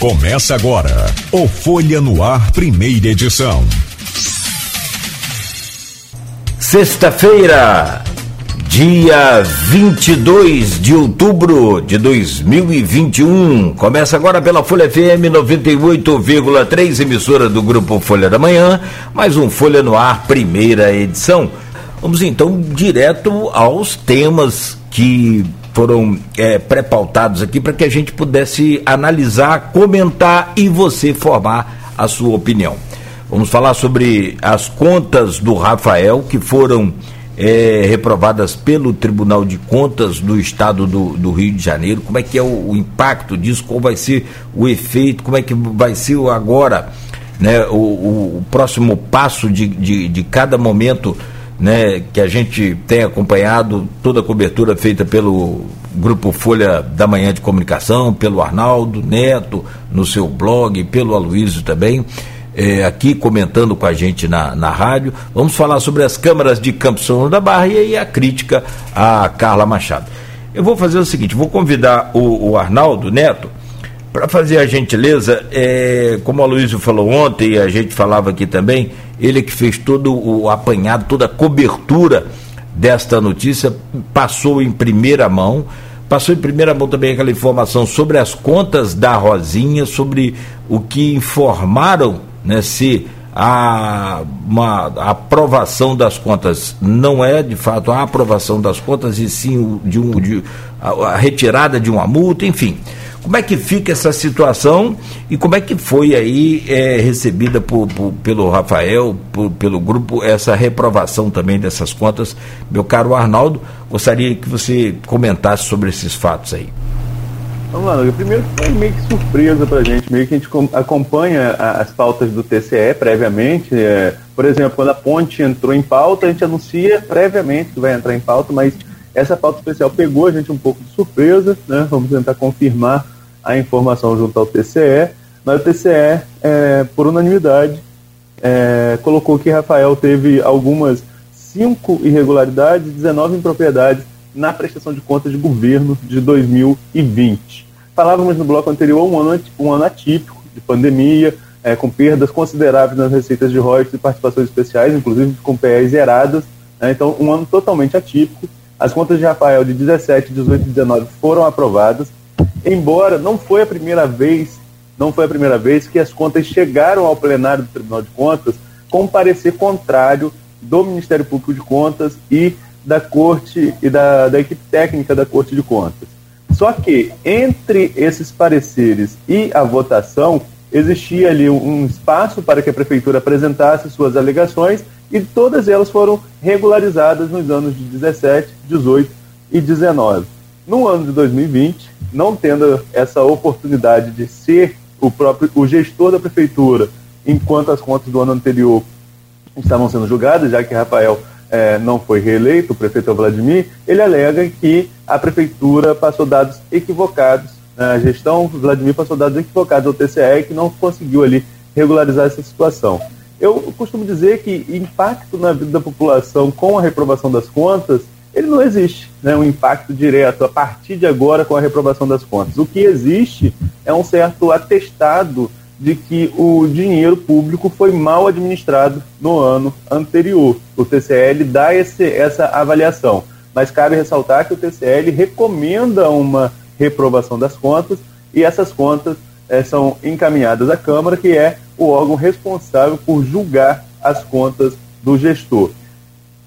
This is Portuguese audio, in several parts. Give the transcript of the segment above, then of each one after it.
Começa agora o Folha no Ar, primeira edição. Sexta-feira, dia 22 de outubro de 2021. Começa agora pela Folha FM 98,3, emissora do grupo Folha da Manhã. Mais um Folha no Ar, primeira edição. Vamos então direto aos temas que foram é, pré-pautados aqui para que a gente pudesse analisar, comentar e você formar a sua opinião. Vamos falar sobre as contas do Rafael que foram é, reprovadas pelo Tribunal de Contas do Estado do, do, Rio de Janeiro. Como é que é o, o, impacto disso? Qual vai ser o efeito? Como é que vai ser agora né, o, o próximo passo de, de, de cada momento? Né, que a gente tem acompanhado toda a cobertura feita pelo Grupo Folha da Manhã de Comunicação, pelo Arnaldo Neto, no seu blog, pelo Aloysio também, é, aqui comentando com a gente na, na rádio. Vamos falar sobre as câmaras de Campos São da Barra e a crítica a Carla Machado. Eu vou fazer o seguinte, vou convidar o, o Arnaldo Neto para fazer a gentileza, é, como a Luísa falou ontem, e a gente falava aqui também, ele que fez todo o apanhado, toda a cobertura desta notícia, passou em primeira mão. Passou em primeira mão também aquela informação sobre as contas da Rosinha, sobre o que informaram, né, se a, uma a aprovação das contas não é de fato a aprovação das contas, e sim de um, de, a, a retirada de uma multa, enfim. Como é que fica essa situação e como é que foi aí é, recebida por, por, pelo Rafael, por, pelo grupo, essa reprovação também dessas contas? Meu caro Arnaldo, gostaria que você comentasse sobre esses fatos aí. Vamos lá, primeiro foi meio que surpresa para a gente, meio que a gente acompanha as pautas do TCE previamente. É, por exemplo, quando a ponte entrou em pauta, a gente anuncia previamente que vai entrar em pauta, mas essa pauta especial pegou a gente um pouco de surpresa, né? Vamos tentar confirmar a informação junto ao TCE, mas o TCE, é, por unanimidade, é, colocou que Rafael teve algumas cinco irregularidades, 19 impropriedades na prestação de contas de governo de 2020. Falávamos no bloco anterior um ano, um ano atípico de pandemia, é, com perdas consideráveis nas receitas de royalties e participações especiais, inclusive com PEs zeradas. Né? Então, um ano totalmente atípico. As contas de Rafael de 17, 18 e 19 foram aprovadas, embora não foi a primeira vez, não foi a primeira vez que as contas chegaram ao plenário do Tribunal de Contas com parecer contrário do Ministério Público de Contas e da Corte e da, da equipe técnica da Corte de Contas. Só que entre esses pareceres e a votação existia ali um espaço para que a prefeitura apresentasse suas alegações e todas elas foram regularizadas nos anos de 17, 18 e 19. No ano de 2020, não tendo essa oportunidade de ser o próprio o gestor da prefeitura, enquanto as contas do ano anterior estavam sendo julgadas, já que Rafael eh, não foi reeleito, o prefeito é Vladimir, ele alega que a prefeitura passou dados equivocados, né, a gestão Vladimir passou dados equivocados ao TCE que não conseguiu ali regularizar essa situação. Eu costumo dizer que impacto na vida da população com a reprovação das contas, ele não existe, né, um impacto direto a partir de agora com a reprovação das contas. O que existe é um certo atestado de que o dinheiro público foi mal administrado no ano anterior. O TCL dá esse, essa avaliação, mas cabe ressaltar que o TCL recomenda uma reprovação das contas e essas contas é, são encaminhadas à Câmara, que é o órgão responsável por julgar as contas do gestor.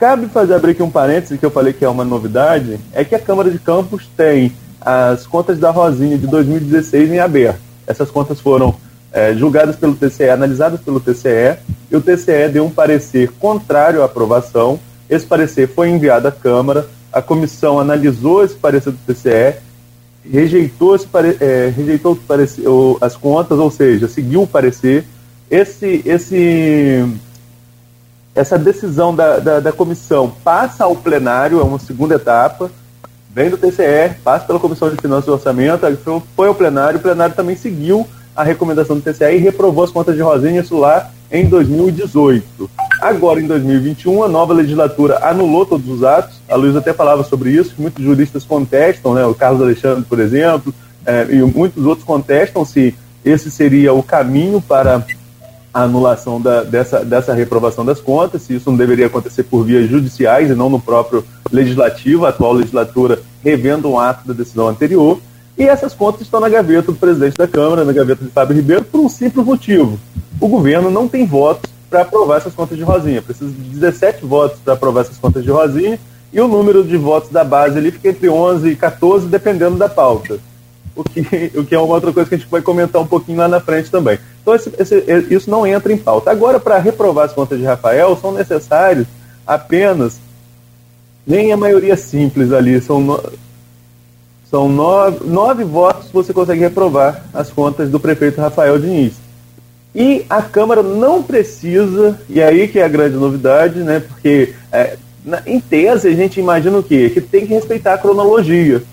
Cabe fazer abrir aqui um parêntese que eu falei que é uma novidade, é que a Câmara de Campos tem as contas da Rosinha de 2016 em aberto. Essas contas foram é, julgadas pelo TCE, analisadas pelo TCE, e o TCE deu um parecer contrário à aprovação. Esse parecer foi enviado à Câmara, a comissão analisou esse parecer do TCE rejeitou, esse pare, é, rejeitou parecer, as contas, ou seja, seguiu o parecer. Esse, esse, essa decisão da, da, da, comissão passa ao plenário, é uma segunda etapa, vem do TCE, passa pela Comissão de Finanças e Orçamento, foi ao plenário, o plenário também seguiu a recomendação do TCE e reprovou as contas de Rosinha, lá em 2018. Agora, em 2021, a nova legislatura anulou todos os atos. A Luísa até falava sobre isso, muitos juristas contestam, né? o Carlos Alexandre, por exemplo, é, e muitos outros contestam se esse seria o caminho para a anulação da, dessa, dessa reprovação das contas, se isso não deveria acontecer por vias judiciais e não no próprio legislativo, a atual legislatura revendo um ato da decisão anterior. E essas contas estão na gaveta do presidente da Câmara, na gaveta de Fábio Ribeiro, por um simples motivo. O governo não tem votos para aprovar essas contas de Rosinha. Precisa de 17 votos para aprovar essas contas de Rosinha, e o número de votos da base ali fica entre 11 e 14, dependendo da pauta. O que, o que é uma outra coisa que a gente vai comentar um pouquinho lá na frente também. Então, esse, esse, isso não entra em pauta. Agora, para reprovar as contas de Rafael, são necessários apenas, nem a maioria simples ali, são, no, são nove, nove votos você consegue reprovar as contas do prefeito Rafael Diniz. E a Câmara não precisa, e aí que é a grande novidade, né? Porque é, na, em tese a gente imagina o quê? Que tem que respeitar a cronologia.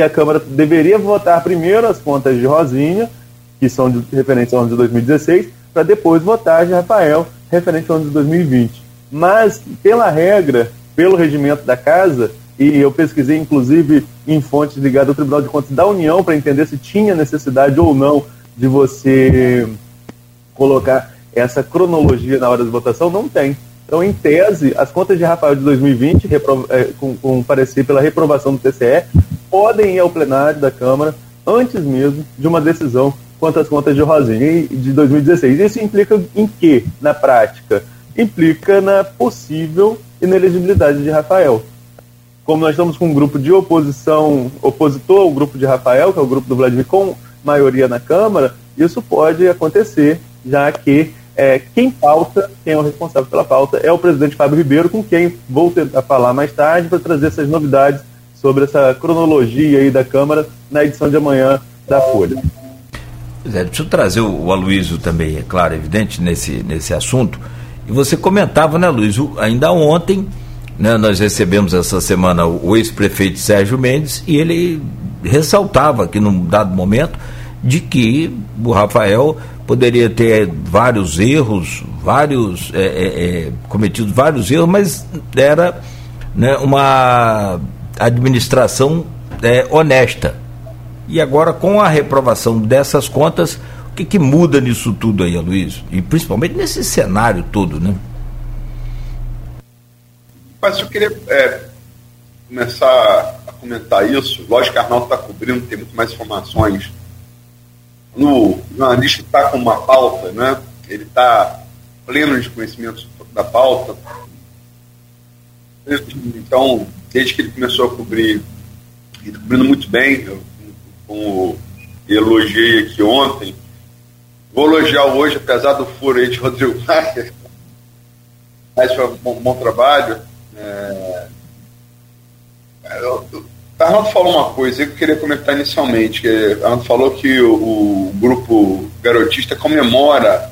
Que a Câmara deveria votar primeiro as contas de Rosinha, que são de, referentes ao ano de 2016, para depois votar de Rafael, referente ao ano de 2020. Mas, pela regra, pelo regimento da casa, e eu pesquisei inclusive em fontes ligadas ao Tribunal de Contas da União para entender se tinha necessidade ou não de você colocar essa cronologia na hora de votação, não tem. Então, em tese, as contas de Rafael de 2020, é, com, com parecer pela reprovação do TCE, podem ir ao plenário da Câmara antes mesmo de uma decisão quanto às contas de Rosinha de 2016. Isso implica em quê, na prática? Implica na possível inelegibilidade de Rafael. Como nós estamos com um grupo de oposição, opositor ao grupo de Rafael, que é o grupo do Vladimir, com maioria na Câmara, isso pode acontecer já que é, quem pauta, quem é o responsável pela pauta, é o presidente Fábio Ribeiro, com quem vou tentar falar mais tarde para trazer essas novidades sobre essa cronologia aí da Câmara na edição de amanhã da Folha. É, deixa eu trazer o, o Aloysio também, é claro, evidente, nesse, nesse assunto. E você comentava, né, Luiz, ainda ontem, né, nós recebemos essa semana o ex-prefeito Sérgio Mendes e ele ressaltava que num dado momento de que o Rafael poderia ter vários erros, vários é, é, é, cometido vários erros, mas era né, uma administração é, honesta. E agora, com a reprovação dessas contas, o que, que muda nisso tudo aí, Luiz? E principalmente nesse cenário todo, né? Mas eu queria é, começar a comentar isso. Lógico que Arnaldo está cobrindo, tem muito mais informações no, o jornalista está com uma pauta, né? ele está pleno de conhecimento da pauta. Então, desde que ele começou a cobrir, e cobrindo muito bem, eu, como elogiei aqui ontem, vou elogiar hoje, apesar do furo aí de Rodrigo Maia, mas foi um bom, bom trabalho. É, eu, Arnaldo falou uma coisa que eu queria comentar inicialmente. Que Arnaldo falou que o, o grupo garotista comemora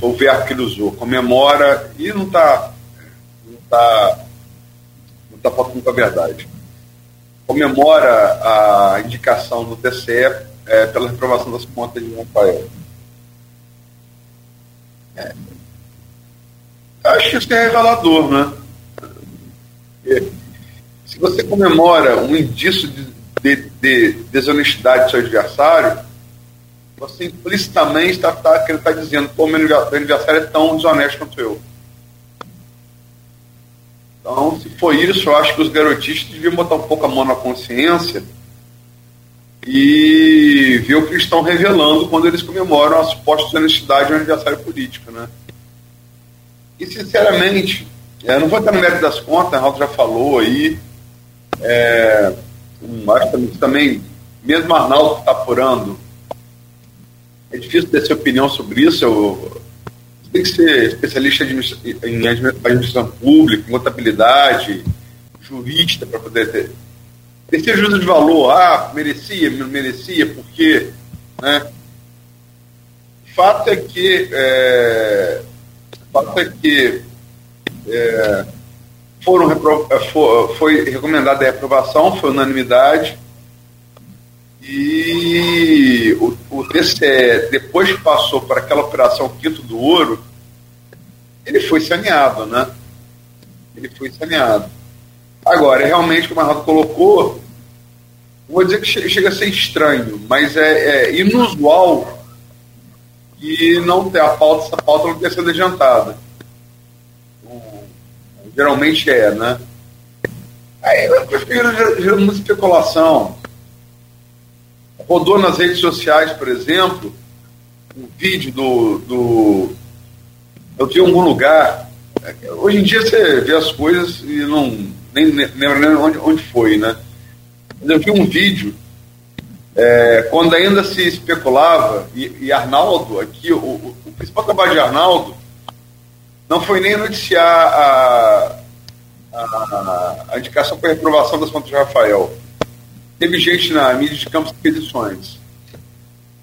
o verbo que ele usou, comemora e não está não tá, não tá faltando com a verdade. Comemora a indicação do TCE é, pela reprovação das contas de Rafael. É. Acho que isso é revelador, né? se você comemora um indício de, de, de desonestidade do seu adversário, você implicitamente está tá, tá, tá dizendo o meu adversário é tão desonesto quanto eu. Então, se for isso, eu acho que os garotistas deviam botar um pouco a mão na consciência e ver o que estão revelando quando eles comemoram a suposta desonestidade de um adversário político. Né? E, sinceramente, eu não vou entrar no mérito das contas, a Raul já falou aí, é, acho que também, mesmo Arnaldo está apurando, é difícil ter sua opinião sobre isso. Eu, tem que ser especialista em administração pública, em contabilidade, jurista, para poder ter. Ter juízo de valor, ah, merecia, não merecia, por quê? Né? Fato é que. É, fato é que. É, foram é, foi recomendada a aprovação, foi unanimidade. E o, o TCE, depois que passou por aquela operação Quinto do Ouro, ele foi saneado, né? Ele foi saneado. Agora, realmente, como a Rafa colocou, vou dizer que chega a ser estranho, mas é, é inusual e não ter a pauta, essa pauta não ter sido adiantada. Geralmente é, né? Aí eu prefiro gerando especulação. Rodou nas redes sociais, por exemplo, um vídeo do. do eu vi em algum lugar. Hoje em dia você vê as coisas e não nem lembro nem onde, onde foi, né? Mas eu vi um vídeo é, quando ainda se especulava, e, e Arnaldo, aqui, o, o, o, principal trabalho de Arnaldo não foi nem noticiar a, a, a indicação para reprovação das contas de Rafael. Teve gente na mídia de campos de expedições.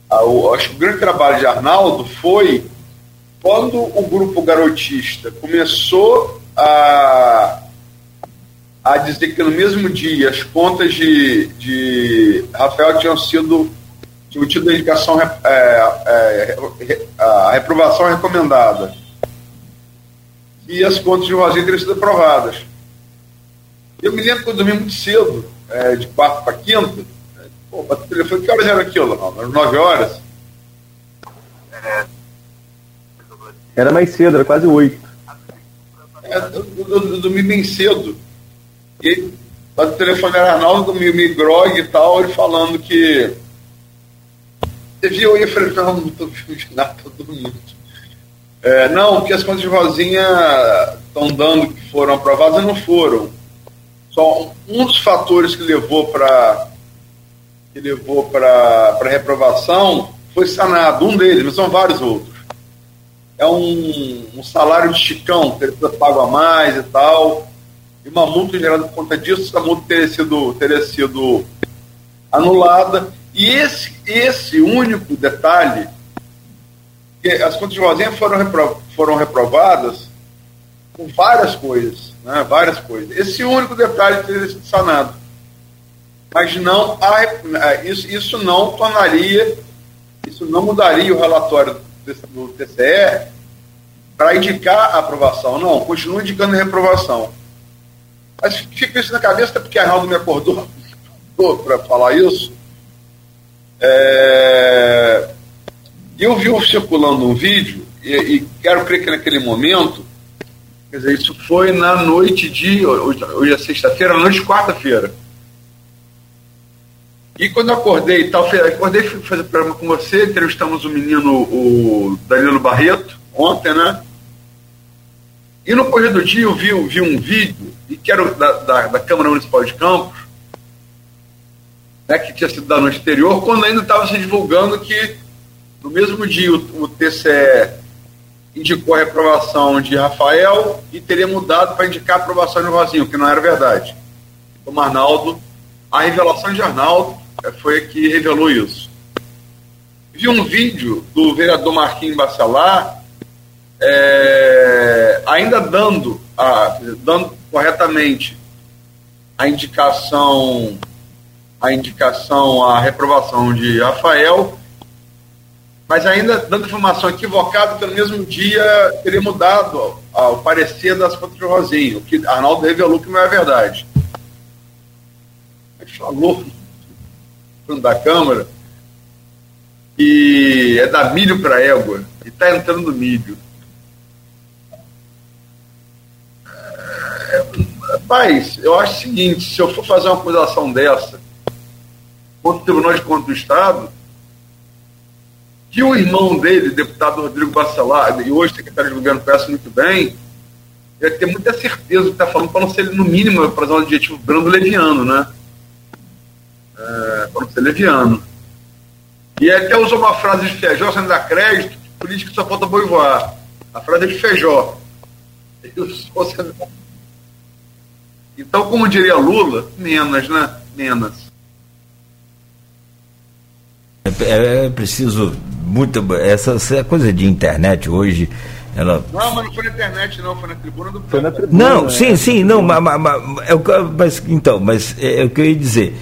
Ah, acho que o grande trabalho de Arnaldo foi quando o grupo garotista começou a a dizer que no mesmo dia as contas de, de Rafael tinham sido tinham tido a indicação é, é, a reprovação recomendada e as contas de Rosinha teriam sido aprovadas. Eu me lembro que eu dormi muito cedo, é, de quarta para quinta. Pô, bateu o telefone, que horas era aquilo? Não, eram nove horas. Era mais cedo, era quase oito. É, eu, eu, eu dormi bem cedo. E o telefone era Arnaldo do Mimi Grog e tal, ele falando que. Viu aí, eu falei, não, não estou vendo nada, estou dormindo. É, não, que as contas de Rosinha estão dando que foram aprovadas e não foram. Só um dos fatores que levou para que levou para reprovação foi sanado, um deles, mas são vários outros. É um, um salário de chicão, que ele paga a mais e tal e uma multa gerada por conta disso, essa multa teria sido, teria sido anulada. E esse, esse único detalhe, as contas de Rosinha foram, repro, foram reprovadas com várias coisas, né, várias coisas. Esse único detalhe teria sido sanado. Mas não há, isso, isso não tornaria, isso não mudaria o relatório do TCE para indicar a aprovação. Não, continua indicando a reprovação. Mas fica isso na cabeça, até porque a Arnaldo me acordou para falar isso. É... Eu vi circulando um vídeo, e, e, quero crer que naquele momento, quer dizer, isso foi na noite de. Hoje é sexta-feira, na noite de quarta-feira. E quando eu acordei tal, acordei fui fazer programa com você, entrevistamos o menino, o Danilo Barreto, ontem, né? E no correr do dia eu vi, vi um vídeo e que era da, da, da Câmara Municipal de Campos, né, que tinha sido da noite anterior, quando ainda estava se divulgando que no mesmo dia o, o TCE indicou a reprovação de Rafael e teria mudado para indicar a aprovação de Rosinho, que não era verdade. Como Arnaldo, a revelação de Arnaldo é, foi a que revelou isso. Vi um vídeo do vereador Marquinhos Bacelar é, ainda dando, a, dando corretamente a indicação a indicação, a reprovação de Rafael, mas ainda dando informação equivocada que no mesmo dia teria mudado o parecer das fotos de Rosinho, que Arnaldo revelou que não é verdade. Ele falou da Câmara e é da milho para égua, e está entrando milho. Rapaz, eu acho o seguinte, se eu for fazer uma acusação dessa contra o Tribunal de Contas do Estado, que o irmão dele, deputado Rodrigo Bacelar, e hoje secretário de governo, conhece muito bem, ia ter muita certeza do que está falando, para não ser, no mínimo, para usar um adjetivo brando, leviano, né? É, para não ser leviano. E até usou uma frase de Feijó, sem dar crédito, política só falta boi voar. A frase é de Feijó. Então, como diria Lula, menos, né? Menos. É, é preciso muito. Essa, essa coisa de internet hoje. Ela... Não, mas não foi na internet, não, foi na tribuna do Foi na tribuna, Não, né? sim, sim, não, mas, mas, mas, então, mas é, é, o que eu ia dizer.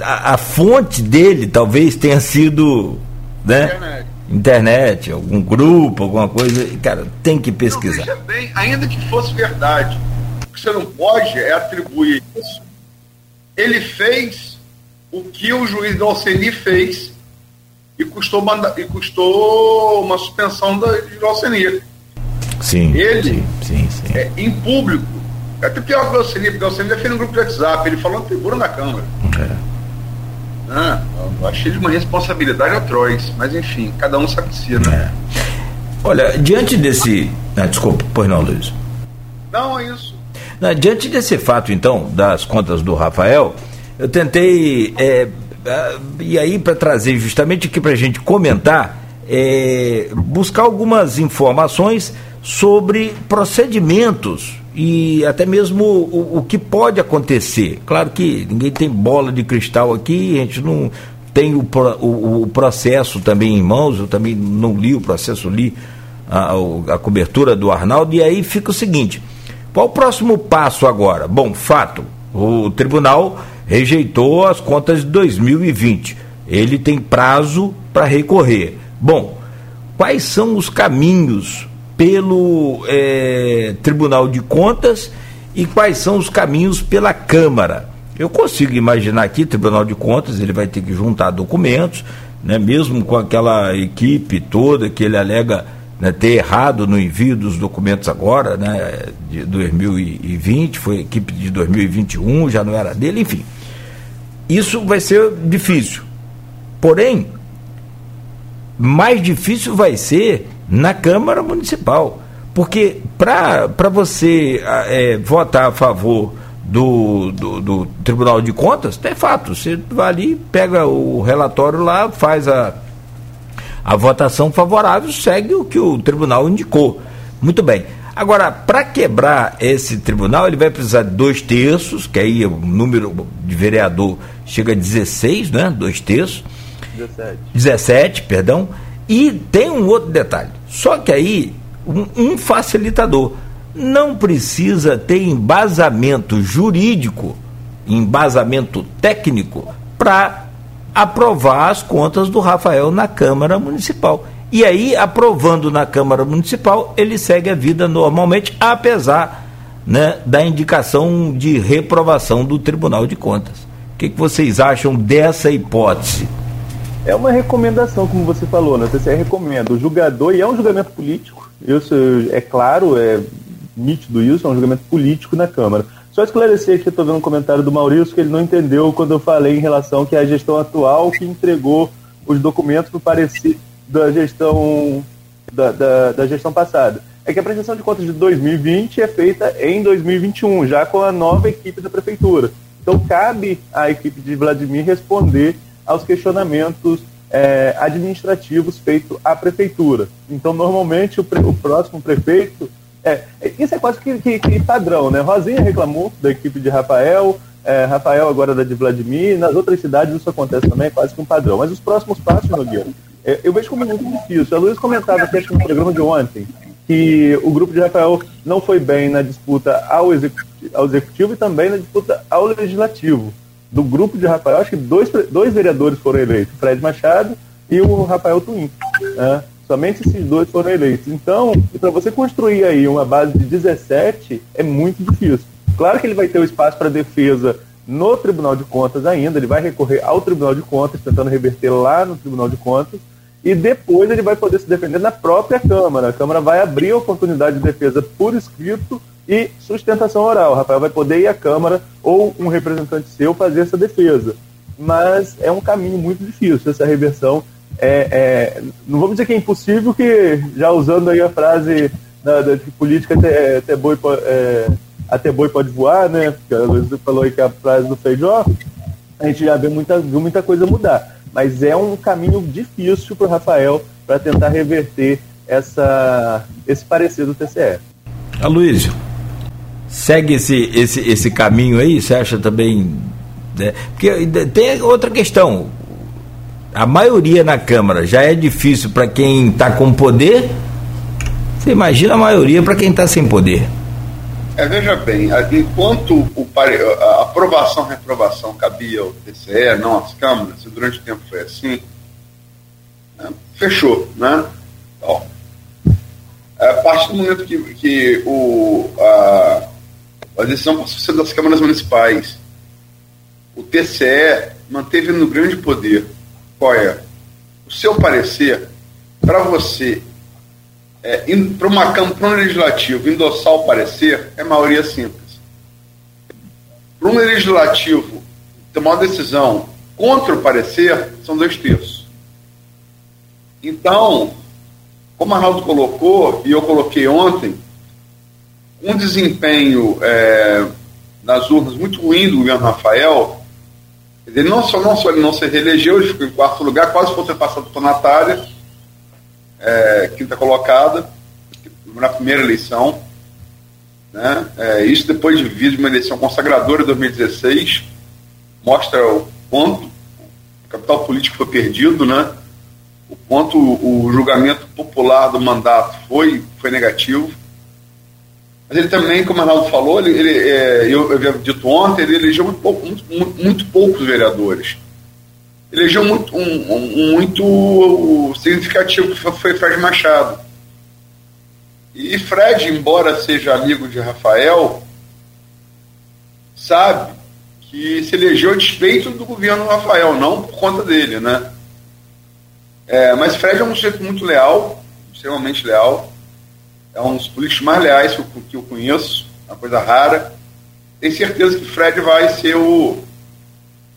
A, a fonte dele talvez tenha sido. Né? Internet. internet, algum grupo, alguma coisa. Cara, tem que pesquisar. Não, bem, ainda que fosse verdade que você não pode é atribuir isso. Ele fez o que o juiz do Alceni fez e custou, manda, e custou uma suspensão da, Alceni. Sim. Ele, sim, sim, sim. É, em público, é até pior que o Alceni, porque o Alceni defende no grupo de WhatsApp, ele falou na tribuna da Câmara. É. Ah, eu achei de uma responsabilidade atroz, mas enfim, cada um sabe de si, né? É. Olha, diante desse. Ah, desculpa, pois não, Luiz. Não, é isso. diante desse fato, então, das contas do Rafael, eu tentei. É, e aí, para trazer justamente aqui para a gente comentar, é, buscar algumas informações sobre procedimentos e até mesmo o, o, que pode acontecer. Claro que ninguém tem bola de cristal aqui, a gente não tem o, o, o processo também em mãos, eu também não li o processo, li a, a cobertura do Arnaldo, e aí fica o seguinte: qual o próximo passo agora? Bom, fato, o tribunal rejeitou as contas de 2020. Ele tem prazo para recorrer. Bom, quais são os caminhos pelo é, Tribunal de Contas e quais são os caminhos pela Câmara. Eu consigo imaginar aqui, Tribunal de Contas, ele vai ter que juntar documentos, né, mesmo com aquela equipe toda que ele alega né, ter errado no envio dos documentos agora, né, de 2020, foi equipe de 2021, já não era dele, enfim. Isso vai ser difícil. Porém, mais difícil vai ser na Câmara Municipal. Porque para você é, votar a favor do, do, do, Tribunal de Contas, é fato. Você vai ali, pega o relatório lá, faz a, a votação favorável, segue o que o tribunal indicou. Muito bem. Agora, para quebrar esse tribunal, ele vai precisar de dois terços, que aí o número de vereador chega a 16, né? Dois terços. 17. 17, perdão. E tem um outro detalhe. Só que aí, um, um facilitador não precisa ter embasamento jurídico, embasamento técnico, para aprovar as contas do Rafael na Câmara Municipal. E aí, aprovando na Câmara Municipal, ele segue a vida normalmente, apesar né, da indicação de reprovação do Tribunal de Contas. O que, que vocês acham dessa hipótese? É uma recomendação, como você falou, né? TCE recomenda o julgador, e é um julgamento político, isso é claro, é nítido isso, é um julgamento político na Câmara. Só esclarecer aqui, estou vendo um comentário do Maurício que ele não entendeu quando eu falei em relação que a gestão atual que entregou os documentos para parecer da gestão da, da, da, gestão passada. É que a prestação de contas de 2020 é feita em 2021, já com a nova equipe da prefeitura. Então cabe à equipe de Vladimir responder aos questionamentos é, administrativos feitos à prefeitura. Então, normalmente, o, pre, o próximo prefeito. É, isso é quase que, que, que, padrão, né? Rosinha reclamou da equipe de Rafael, é, Rafael agora da de Vladimir, nas outras cidades isso acontece também, é quase que um padrão. Mas os próximos passos, Nogueira, é, eu vejo como muito difícil. A Luiz comentava aqui no programa de ontem que o grupo de Rafael não foi bem na disputa ao executivo, ao executivo e também na disputa ao legislativo do grupo de Rafael, acho que dois, dois vereadores foram eleitos, Fred Machado e o Rafael Twin. Né? Somente esses dois foram eleitos. Então, para você construir aí uma base de 17 é muito difícil. Claro que ele vai ter o espaço para defesa no Tribunal de Contas ainda, ele vai recorrer ao Tribunal de Contas, tentando reverter lá no Tribunal de Contas, e depois ele vai poder se defender na própria Câmara. A Câmara vai abrir a oportunidade de defesa por escrito e sustentação oral. O Rafael vai poder ir à Câmara ou um representante seu fazer essa defesa. Mas é um caminho muito difícil essa reversão. É, é, não vamos dizer que é impossível, que já usando aí a frase da, da política até, até, boi, é, até boi pode voar, né? Porque a falou aí que a frase do Feijó, a gente já vê muita, viu muita coisa mudar. Mas é um caminho difícil para o Rafael para tentar reverter essa, esse parecer do TCE. Aloysio, segue esse, esse, esse caminho aí? Você acha também. Né? Porque tem outra questão. A maioria na Câmara já é difícil para quem está com poder. Você imagina a maioria para quem está sem poder. É, veja bem, enquanto o, a aprovação reprovação cabia ao TCE, não às câmaras, e durante o tempo foi assim, né, fechou. Né? Então, a partir do momento que, que o, a, a decisão passou a ser das câmaras municipais. O TCE manteve no grande poder. Qual é? O seu parecer, para você, é, para uma campanha legislativa, endossar o parecer, é maioria simples. Para um legislativo tomar uma decisão contra o parecer, são dois terços. Então, como Arnaldo colocou, e eu coloquei ontem, um desempenho é, nas urnas muito ruim do governo Rafael, ele não só, não só ele não se reelegeu, ele ficou em quarto lugar, quase foi passado por Natália, é, quinta colocada, na primeira eleição. Né? É, isso depois de vir de uma eleição consagradora em 2016, mostra o quanto o capital político foi perdido, né? o quanto o julgamento popular do mandato foi, foi negativo. Mas ele também, como o Arnaldo falou, ele, ele é, eu, havia dito ontem, ele elegeu muito, pouco, muito, muito poucos vereadores. Elegeu muito, um, um, muito significativo, que foi Fred Machado. E Fred, embora seja amigo de Rafael, sabe que se elegeu a despeito do governo Rafael, não por conta dele, né? É, mas Fred é um sujeito muito leal, extremamente leal. É um dos políticos mais leais que eu, que eu conheço, uma coisa rara. Tenho certeza que Fred vai ser o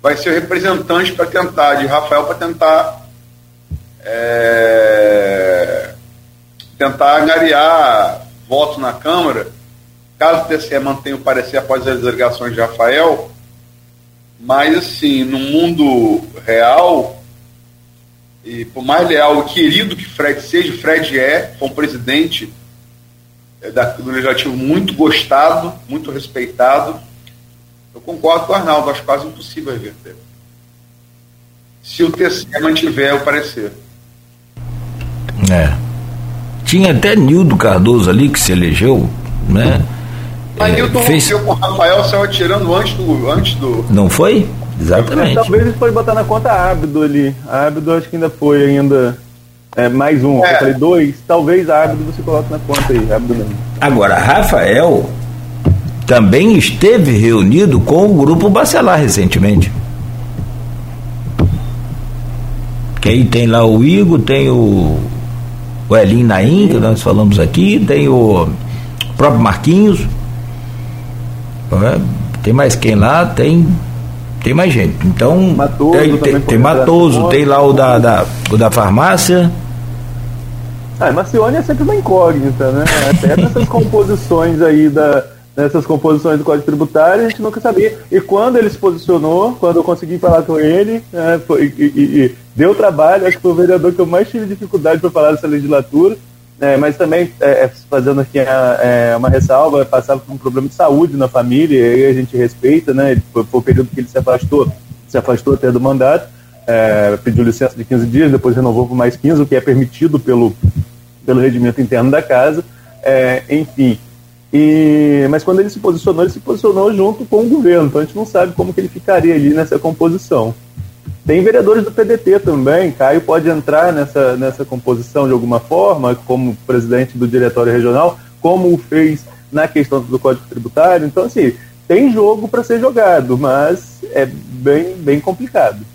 vai ser o representante para tentar, de Rafael, para tentar é, tentar angariar votos na Câmara, caso o TCE mantenha o parecer após as delegações de Rafael, mas assim, no mundo real, e por mais leal e querido que Fred seja, Fred é, como presidente é, da, do Legislativo muito gostado, muito respeitado. Eu concordo com o Arnaldo, acho quase impossível reverter. Se o TCE mantiver o parecer. É. Tinha até Nildo Cardoso ali que se elegeu, né? Mas é, Nildo fez... com o Rafael saiu atirando antes do, antes do. Não foi? Exatamente. Talvez ele pode botar na conta Ábido ali. A Ábido acho que ainda foi ainda é, mais um. É. Eu falei dois. Talvez a Ábido você coloque na conta aí. Ábido mesmo. Agora, Rafael também esteve reunido com o grupo Bacelar recentemente. Que aí tem lá o Igor, tem o, o Elin Naim, que nós falamos aqui, tem o próprio Marquinhos. Tem mais quem lá? Tem tem mais gente. Então, Matoso tem, tem, tem Matoso, tem lá o da, da, o da farmácia. Ah, Marcione é sempre uma incógnita, né? Até nessas composições aí da, nessas composições do Código Tributário, a gente nunca sabia. E quando ele se posicionou, quando eu consegui falar com ele, né, foi, e, e, e, deu trabalho, acho que foi o vereador que eu mais tive dificuldade para falar dessa legislatura, é, mas também, é, é fazendo aqui a, é, uma ressalva, passava por um problema de saúde na família, e a gente respeita, né? Foi, foi o período que ele se afastou, se afastou até do mandato, é, pediu licença de 15 dias, depois renovou por mais 15, o que é permitido pelo, pelo regimento interno da casa, é, enfim. E, mas quando ele se posicionou, ele se posicionou junto com o governo, então a gente não sabe como que ele ficaria ali nessa composição. Tem vereadores do PDT também. Caio pode entrar nessa, nessa composição de alguma forma, como presidente do diretório regional, como o fez na questão do Código Tributário. Então, assim, tem jogo para ser jogado, mas é bem, bem complicado.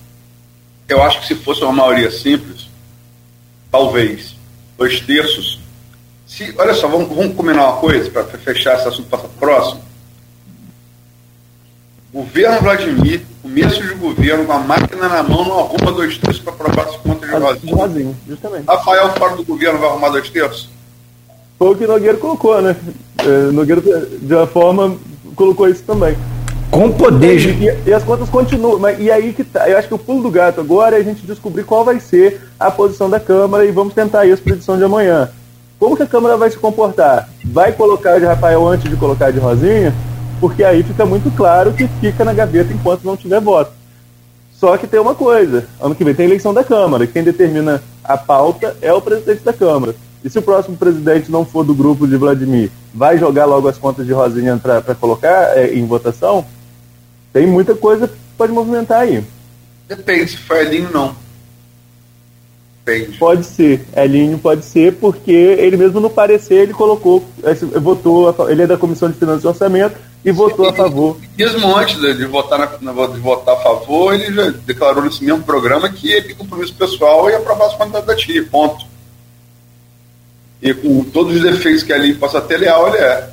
Eu acho que se fosse uma maioria simples, talvez dois terços. Se, olha só, vamos, vamos combinar uma coisa para fechar esse assunto para o próximo. Governo Vladimir começo de governo, com a máquina na mão, não arruma dois terços para aprovar as contas de. Rosinho, justamente. Rafael, fora do governo, vai arrumar dois terços? Foi o que Nogueira colocou, né? É, Nogueira, de uma forma, colocou isso também. Com poder. E, e, e, as contas continuam. Mas, e aí que tá. Eu acho que o pulo do gato agora é a gente descobrir qual vai ser a posição da Câmara e vamos tentar isso para a edição de amanhã. Como que a Câmara vai se comportar? Vai colocar de Rafael antes de colocar de Rosinha? porque aí fica muito claro que fica na gaveta enquanto não tiver voto. Só que tem uma coisa: ano que vem tem eleição da Câmara, quem determina a pauta é o presidente da Câmara. E se o próximo presidente não for do grupo de Vladimir, vai jogar logo as contas de Rosinha para colocar é, em votação? Tem muita coisa que pode movimentar aí. Depende, se for não. Depende. Pode ser, Elinho pode ser, porque ele mesmo no parecer ele colocou, votou, ele é da Comissão de Finanças e Orçamento, e votou a favor. Mesmo antes de, de votar na, de votar a favor, ele já declarou nesse mesmo programa que ele tem compromisso pessoal e aprovar as candidatas ponto. E com todos os defeitos que ali possa ter, leal ele é.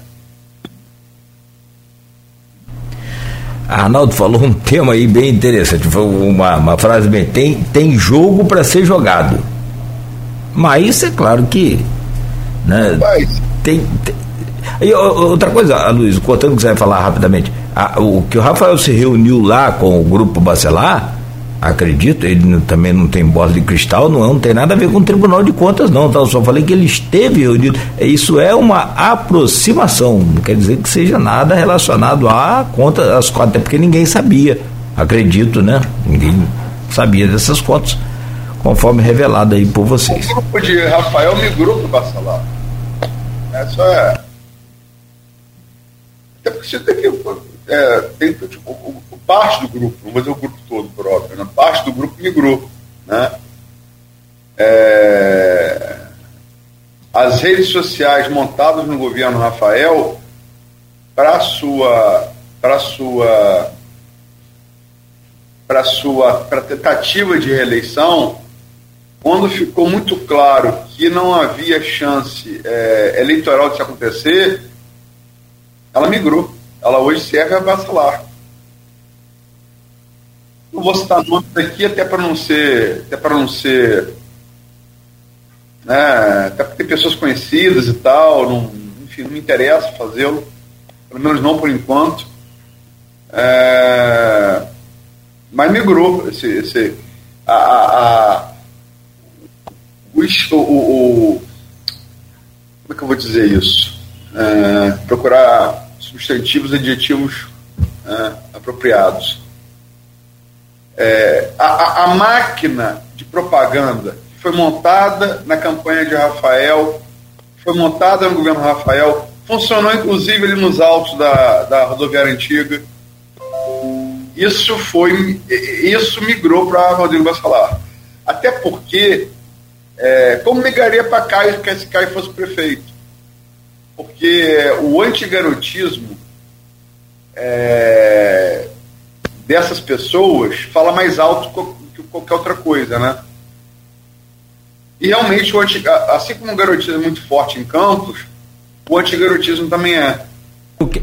Arnaldo falou um tema aí bem interessante, foi uma, uma frase bem, tem, tem jogo para ser jogado. Mas é claro que né, tem, tem, e outra coisa, Luiz, contando que você vai falar rapidamente, a, o que o Rafael se reuniu lá com o grupo Bacelar, acredito, ele também não tem bola de cristal, não, não tem nada a ver com o Tribunal de Contas, não, tá? Eu só falei que ele esteve reunido. Isso é uma aproximação, não quer dizer que seja nada relacionado à conta, às contas, até porque ninguém sabia, acredito, né? Ninguém sabia dessas contas, conforme revelado aí por vocês. O grupo de Rafael migrou para o Bacelar. Essa é até porque você tem que. É, tem, tipo, o, o, parte do grupo, não vou dizer o grupo todo, por óbvio, né? parte do grupo migrou. Né? É, as redes sociais montadas no governo Rafael, para sua. Para sua para sua pra tentativa de reeleição, quando ficou muito claro que não havia chance é, eleitoral de se acontecer, ela migrou. Ela hoje serve a vacilar. Não vou citar nomes aqui até para não ser, até para não ser, né, até porque tem pessoas conhecidas e tal, não, enfim, não me interessa fazê-lo, pelo menos não por enquanto. É, mas migrou esse, esse a, a, a o, o, o, como é que eu vou dizer isso? É, procurar substantivos e adjetivos é, apropriados. É, a, a, máquina de propaganda que foi montada na campanha de Rafael, foi montada no governo Rafael, funcionou inclusive ali nos altos da, da rodoviária antiga. Isso foi, isso migrou para Rodrigo Bacelar. Até porque, é, como migraria para Caio, esse Caio fosse prefeito? Porque o antigarotismo é, dessas pessoas fala mais alto que qualquer outra coisa, né? E realmente, o anti, assim como o garotismo é muito forte em Campos, o antigarotismo também é.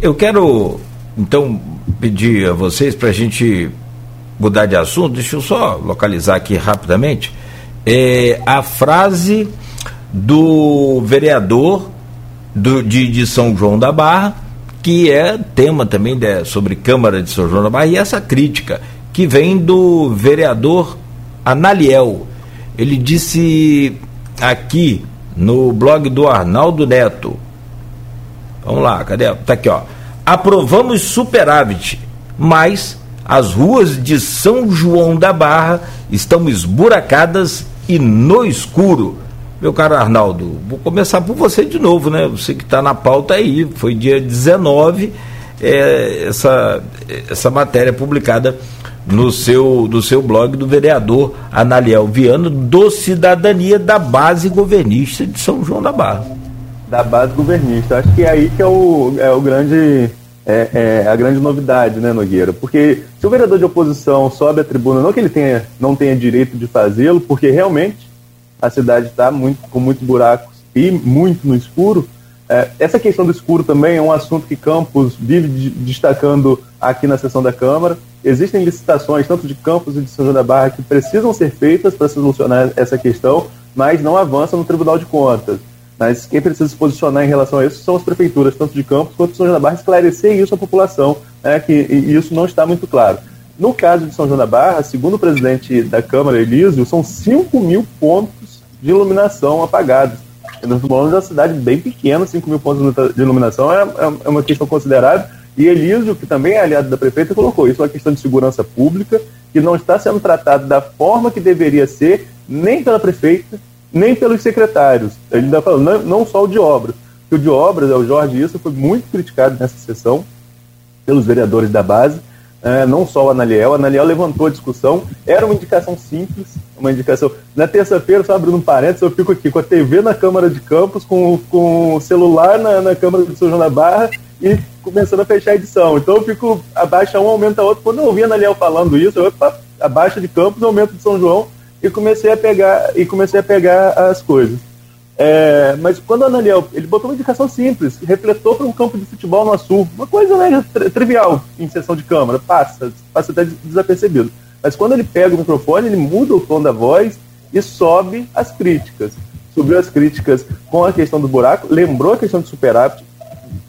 Eu quero, então, pedir a vocês para a gente mudar de assunto, deixa eu só localizar aqui rapidamente, é, a frase do vereador do, de, de São João da Barra, que é tema também de, sobre Câmara de São João da Barra, e essa crítica que vem do vereador Analiel. Ele disse aqui no blog do Arnaldo Neto. Vamos lá, cadê? Tá aqui, ó. Aprovamos superávit, mas as ruas de São João da Barra estão esburacadas e no escuro. Meu caro Arnaldo, vou começar por você de novo, né? Você que está na pauta aí, foi dia 19, é, essa, essa matéria publicada no seu, no seu blog do vereador Analiel Viano, do Cidadania da Base Governista de São João da Barra. Da base governista. Acho que é aí que é o, é o grande. É, é, a grande novidade, né, Nogueira? Porque se o vereador de oposição sobe a tribuna, não que ele tenha, não tenha direito de fazê-lo, porque realmente a cidade está muito, com muitos buracos e muito no escuro. É, essa questão do escuro também é um assunto que Campos vive de, destacando aqui na sessão da Câmara. Existem licitações, tanto de Campos e de São João da Barra, que precisam ser feitas para solucionar essa questão, mas não avançam no Tribunal de Contas. Mas quem precisa se posicionar em relação a isso são as prefeituras, tanto de Campos quanto de São João da Barra, esclarecer isso à população, né, que isso não está muito claro. No caso de São João da Barra, segundo o presidente da Câmara, Elísio, são 5 mil pontos de iluminação apagados. Nós estamos de uma cidade bem pequena, 5 mil pontos de iluminação é, é, é uma questão considerável. E Elísio, que também é aliado da prefeita, colocou isso é uma questão de segurança pública que não está sendo tratada da forma que deveria ser, nem pela prefeita, nem pelos secretários. Ele ainda falou, não, não só o de obras. O de obras, é o Jorge, isso foi muito criticado nessa sessão pelos vereadores da base é, não só o Analiel, o Analiel levantou a discussão, era uma indicação simples, uma indicação. Na terça-feira, só abrindo um parênteses, eu fico aqui com a TV na Câmara de Campos, com, com o celular na, na Câmara de São João da Barra e começando a fechar a edição. Então eu fico, abaixa um, aumenta outro. Quando eu ouvi a Analiel falando isso, eu abaixa de Campos, aumento de São João e comecei a pegar e comecei a pegar as coisas. É, mas quando o Ananiel, ele botou uma indicação simples, refletou para um campo de futebol no Açul, uma coisa né, trivial em sessão de câmara, passa, passa até desapercebido. Mas quando ele pega o microfone, ele muda o tom da voz e sobe as críticas. Subiu as críticas com a questão do buraco, lembrou a questão do superávit.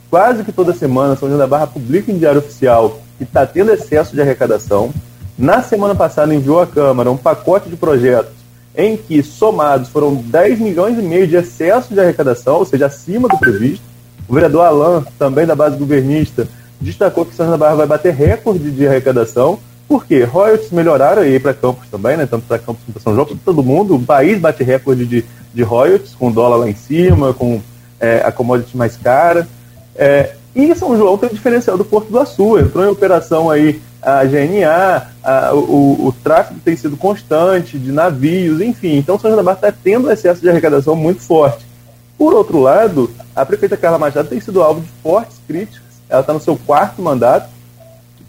Quase que toda semana São João da Barra publica em diário oficial que está tendo excesso de arrecadação. Na semana passada enviou à Câmara um pacote de projetos em que somados foram 10 milhões e meio de excesso de arrecadação, ou seja, acima do previsto. O vereador Alain, também da base governista, destacou que da Barra vai bater recorde de arrecadação, porque royalties melhoraram aí para Campos também, né, tanto para Campos como para São João, para todo mundo. O país bate recorde de, de royalties, com dólar lá em cima, com é, a commodity mais cara. É, e São João tem o diferencial do Porto do Açu, entrou em operação aí a GNA, a, o, o, tráfego tem sido constante de navios, enfim. Então, São João da Barra está tendo um excesso de arrecadação muito forte. Por outro lado, a prefeita Carla Machado tem sido alvo de fortes críticas. Ela está no seu quarto mandato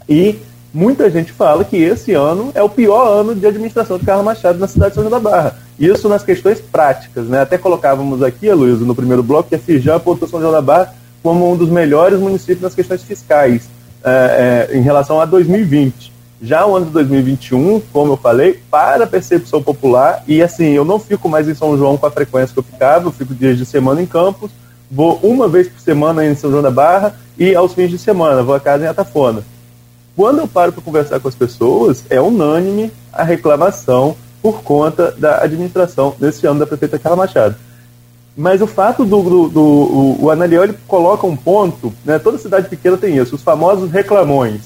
e muita gente fala que esse ano é o pior ano de administração de Carla Machado na cidade de São João da Barra. Isso nas questões práticas, né? Até colocávamos aqui, Luiz, no primeiro bloco, que a Firjan apontou São João da Barra como um dos melhores municípios nas questões fiscais é, é, em relação a 2020. Já o ano de 2021, como eu falei, para a percepção popular, e assim, eu não fico mais em São João com a frequência que eu ficava, eu fico dias de semana em Campos, vou uma vez por semana em São João da Barra e aos fins de semana, vou a casa em Atafona. Quando eu paro para conversar com as pessoas, é unânime a reclamação por conta da administração nesse ano da prefeita Carla Machado. Mas o fato do, do, do o, o Analiel, ele coloca um ponto, né, toda cidade pequena tem isso, os famosos reclamões.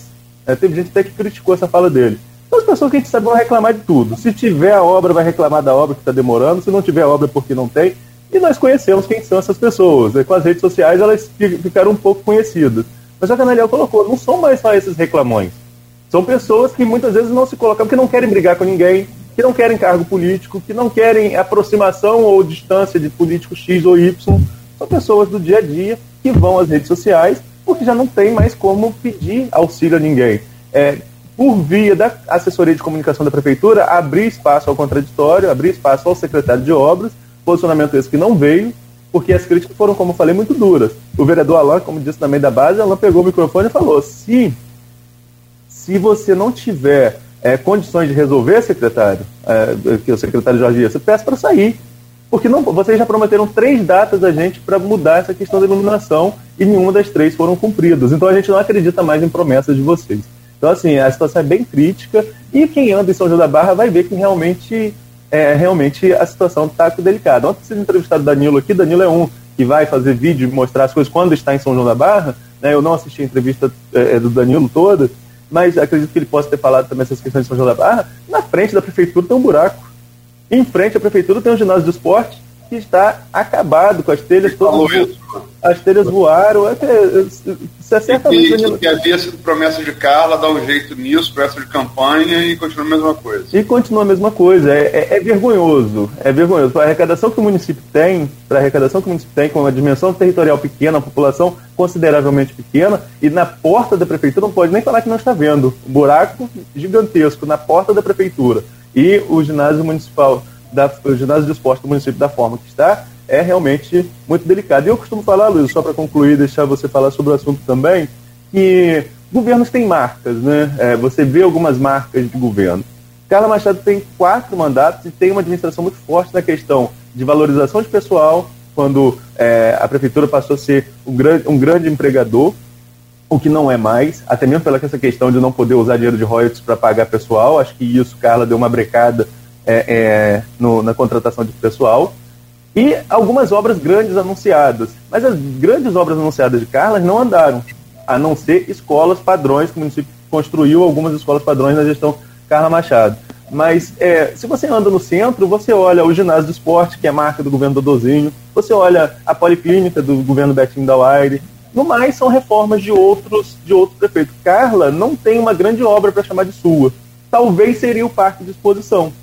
É, teve gente até que criticou essa fala dele. Então as pessoas que a gente sabe vão reclamar de tudo. Se tiver a obra, vai reclamar da obra que está demorando, se não tiver a obra, porque não tem. E nós conhecemos quem são essas pessoas. Né? Com as redes sociais, elas ficaram um pouco conhecidas. Mas o que a Analiel colocou, não são mais só esses reclamões. São pessoas que muitas vezes não se colocam, porque não querem brigar com ninguém, que não querem cargo político, que não querem aproximação ou distância de político X ou Y. São pessoas do dia a dia que vão às redes sociais porque já não tem mais como pedir auxílio a ninguém. É, por via da assessoria de comunicação da prefeitura, abrir espaço ao contraditório, abrir espaço ao secretário de obras, posicionamento esse que não veio, porque as críticas foram, como falei, muito duras. O vereador Alain, como disse também da base, Alain pegou o microfone e falou: se, se você não tiver é, condições de resolver, secretário, é, que o secretário Jorge Dias, peço para sair. Porque não, vocês já prometeram três datas a gente para mudar essa questão da iluminação e nenhuma das três foram cumpridas. Então a gente não acredita mais em promessas de vocês. Então, assim, a situação é bem crítica e quem anda em São João da Barra vai ver que realmente, é, realmente a situação está delicada. Ontem vocês entrevistaram o Danilo aqui, Danilo é um que vai fazer vídeo e mostrar as coisas quando está em São João da Barra. Né? Eu não assisti a entrevista é, do Danilo toda, mas acredito que ele possa ter falado também essas questões de São João da Barra. Na frente da prefeitura tem um buraco. Em frente à prefeitura tem um ginásio de esporte que está acabado com as telhas todas. As telhas voaram. É que, isso é certamente. Que, que havia sido promessa de Carla, dar um jeito nisso, promessa de campanha e continua a mesma coisa. E continua a mesma coisa. É, é, é vergonhoso. É vergonhoso. Para a arrecadação que o município tem, para a arrecadação que o município tem, com uma dimensão territorial pequena, a população consideravelmente pequena, e na porta da prefeitura não pode nem falar que não está vendo. Um buraco gigantesco na porta da prefeitura. E o ginásio municipal da, o ginásio de esporte do município da forma que está é realmente muito delicado. E eu costumo falar, Luiz, só para concluir, deixar você falar sobre o assunto também, que governos têm marcas, né? É, você vê algumas marcas de governo. Carla Machado tem quatro mandatos e tem uma administração muito forte na questão de valorização de pessoal, quando é, a prefeitura passou a ser um grande, um grande empregador, o que não é mais, até mesmo pela essa questão de não poder usar dinheiro de royalties para pagar pessoal. Acho que isso, Carla, deu uma brecada é, é, no, na contratação de pessoal. E algumas obras grandes anunciadas. Mas as grandes obras anunciadas de Carlas não andaram, a não ser escolas padrões, que o município construiu algumas escolas padrões na gestão Carla Machado. Mas é, se você anda no centro, você olha o ginásio do esporte, que é marca do governo Dodozinho, você olha a policlínica do governo Betinho da Waire. No mais, são reformas de outros, de outros prefeitos. Carla não tem uma grande obra para chamar de sua. Talvez seria o parque de exposição,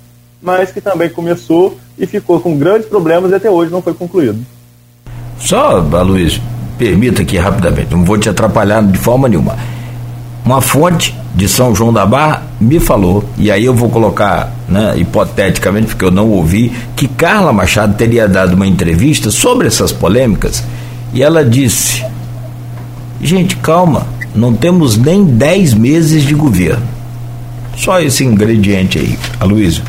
mas que também começou e ficou com grandes problemas e até hoje não foi concluído. Só, Luiz, permita aqui rapidamente, não vou te atrapalhar de forma nenhuma. Uma fonte de São João da Barra me falou, e aí eu vou colocar, né, hipoteticamente, porque eu não ouvi, que Carla Machado teria dado uma entrevista sobre essas polêmicas e ela disse: gente, calma, não temos nem 10 meses de governo. Só esse ingrediente aí, Aloysio.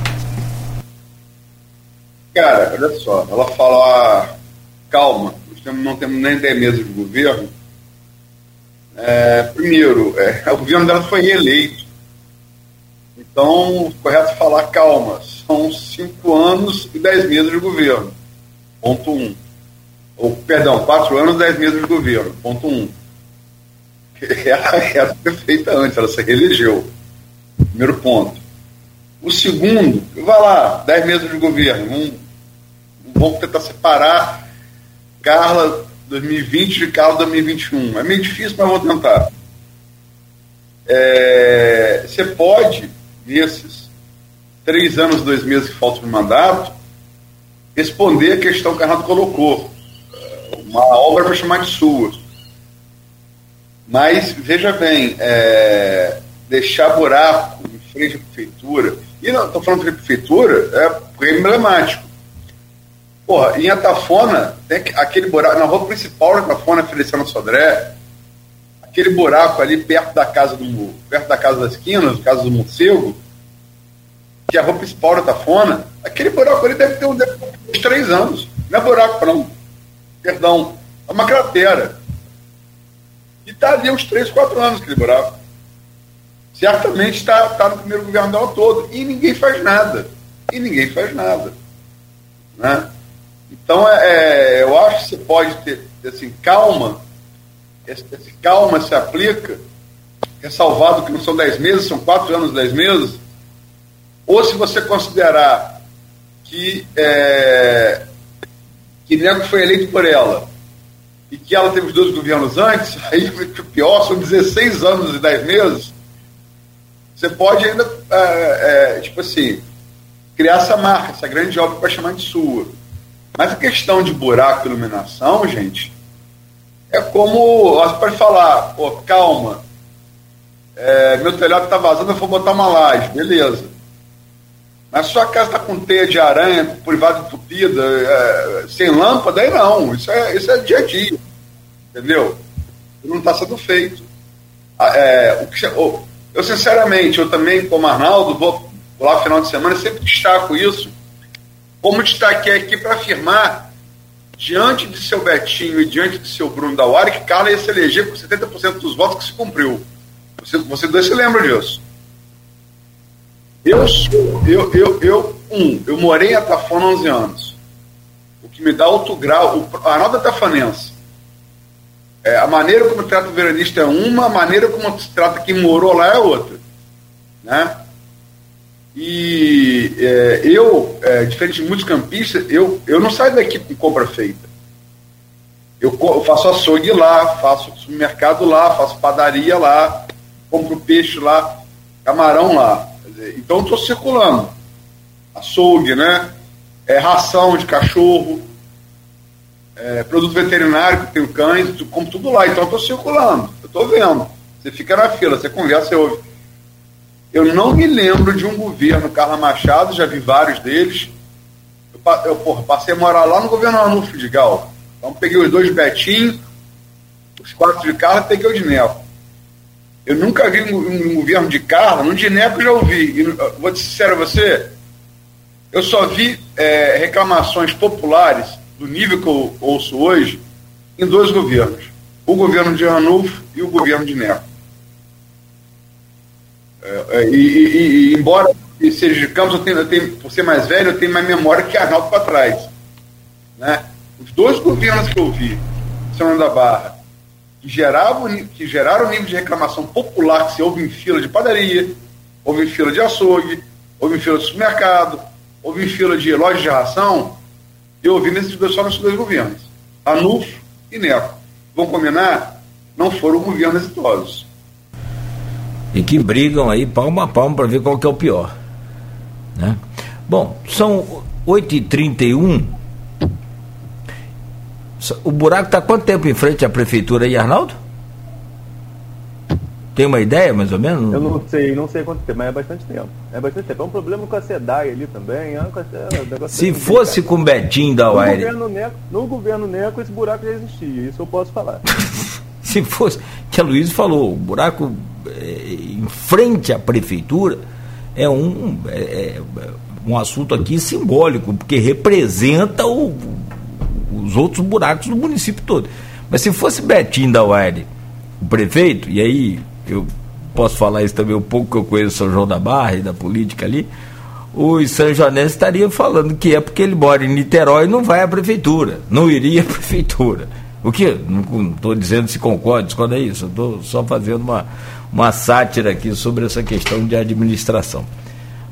Cara, olha só, ela fala, calma, não temos nem 10 meses de governo. É, primeiro, é, o governo dela foi reeleito. Então, correto falar calma, são cinco anos e dez meses de governo. Ponto um. Ou, perdão, quatro anos e dez meses de governo. Ponto um. Ela era prefeita antes, ela se reelegeu. Primeiro ponto. O segundo, vai lá, dez meses de governo. Vamos, vamos tentar separar Carla 2020 de Carla 2021. É meio difícil, mas vou tentar. É, você pode, nesses três anos, dois meses que faltam de mandato, responder a questão que a Renato colocou. Uma obra para chamar de sua. Mas, veja bem, é, deixar buraco em frente à prefeitura, e não estou falando de prefeitura, é emblemático. Porra, em Atafona, tem aquele buraco, na rua principal de Atafona, Feliciano Sodré, aquele buraco ali perto da casa do perto da casa das esquinas, casa do morcego, que é a rua principal de Atafona, aquele buraco ali deve ter, uns três anos. Não é buraco, não. Perdão. É uma cratera. E está ali uns três, quatro anos aquele buraco. Certamente está tá no primeiro governo todo. E ninguém faz nada. E ninguém faz nada. Né? Então, é, é, eu acho que você pode ter, assim, calma, esse, esse calma se aplica, ressalvado que não são 10 meses, são 4 anos, 10 meses, ou se você considerar que, é, que Nego foi eleito por ela e que ela teve os dois governos antes, aí o pior, são 16 anos e 10 meses, você pode ainda, é, é, tipo assim, criar essa marca, essa grande obra para chamar de sua. Mas a questão de buraco e iluminação, gente, é como. Você pode falar, pô, calma, é, meu telhado está vazando, eu vou botar uma laje, beleza. Mas sua casa está com teia de aranha, privada entupida, é, sem lâmpada, aí não. Isso é, isso é dia a dia. Entendeu? Não está sendo feito. Ah, é, eu, eu, sinceramente, eu também, como Arnaldo, vou lá no final de semana, sempre destaco isso como destaquei aqui para afirmar, diante de seu Betinho e diante de seu Bruno Dauari, que Carla ia se eleger com 70% dos votos que se cumpriu. Você, você dois se lembram disso. Eu sou, eu, eu, eu, um, eu morei em Atafona há 11 anos. O que me dá outro grau, o Arnaldo Atafanense. É, a maneira como trata o veranista é uma, a maneira como se trata quem morou lá é outra. Né? E é, eu, é, diferente de muitos campistas, eu, eu não saio daqui com compra feita. Eu, eu faço açougue lá, faço supermercado lá, faço padaria lá, compro peixe lá, camarão lá. Dizer, então estou circulando. Açougue, né? É, ração de cachorro, é, produto veterinário, que tenho cães, como tudo lá. Então estou circulando, eu estou vendo. Você fica na fila, você conversa, você ouve. Eu não me lembro de um governo Carla Machado, já vi vários deles. Eu, eu porra, passei a morar lá no governo Anufo de Gal. Então peguei os dois Betinho, os quatro de Carla peguei o de Neco. Eu nunca vi um, um, governo de Carla, no de Neco já ouvi. E, vou ser sincero a você, eu só vi é, reclamações populares do nível que eu ouço hoje em dois governos. O governo de Ranulfo e o governo de Neco. É, é, e, e, e, embora seja de Campos, eu tenho, eu tenho, por ser mais velho, eu tenho mais memória que Arnaldo para trás. Né? Os dois governos que eu vi, São da Barra, que, geravam, que geraram o nível de reclamação popular que se houve em fila de padaria, houve em fila de açougue, houve em fila de supermercado, houve em fila de loja de ração, eu ouvi nesses dois, só nesses dois governos, Anufo e Neco. Vão combinar? Não foram governos exitosos e que brigam aí palmo a palmo para ver qual que é o pior. Né? Bom, são 8h31. Nossa, o buraco está quanto tempo em frente à prefeitura aí, Arnaldo? Tem uma ideia, mais ou menos? Eu não sei, não sei quanto tempo, mas é bastante tempo. É bastante tempo. É um problema com a SEDAI ali também. É um Se fosse com o Betinho da UAR. No, no governo Neco, esse buraco já existia, isso eu posso falar. Se fosse, que a Luiz falou, o buraco é, em frente à prefeitura é um, é, é, um assunto aqui simbólico, porque representa o, os outros buracos do município todo. Mas se fosse Betinho da UAR, o prefeito, e aí eu posso falar isso também um pouco que eu conheço São João da Barra e da política ali, o São Joanense estaria falando que é porque ele mora em Niterói e não vai à prefeitura, não iria à prefeitura. O que? Não estou dizendo se concorda, discorda é isso, estou só fazendo uma, uma sátira aqui sobre essa questão de administração.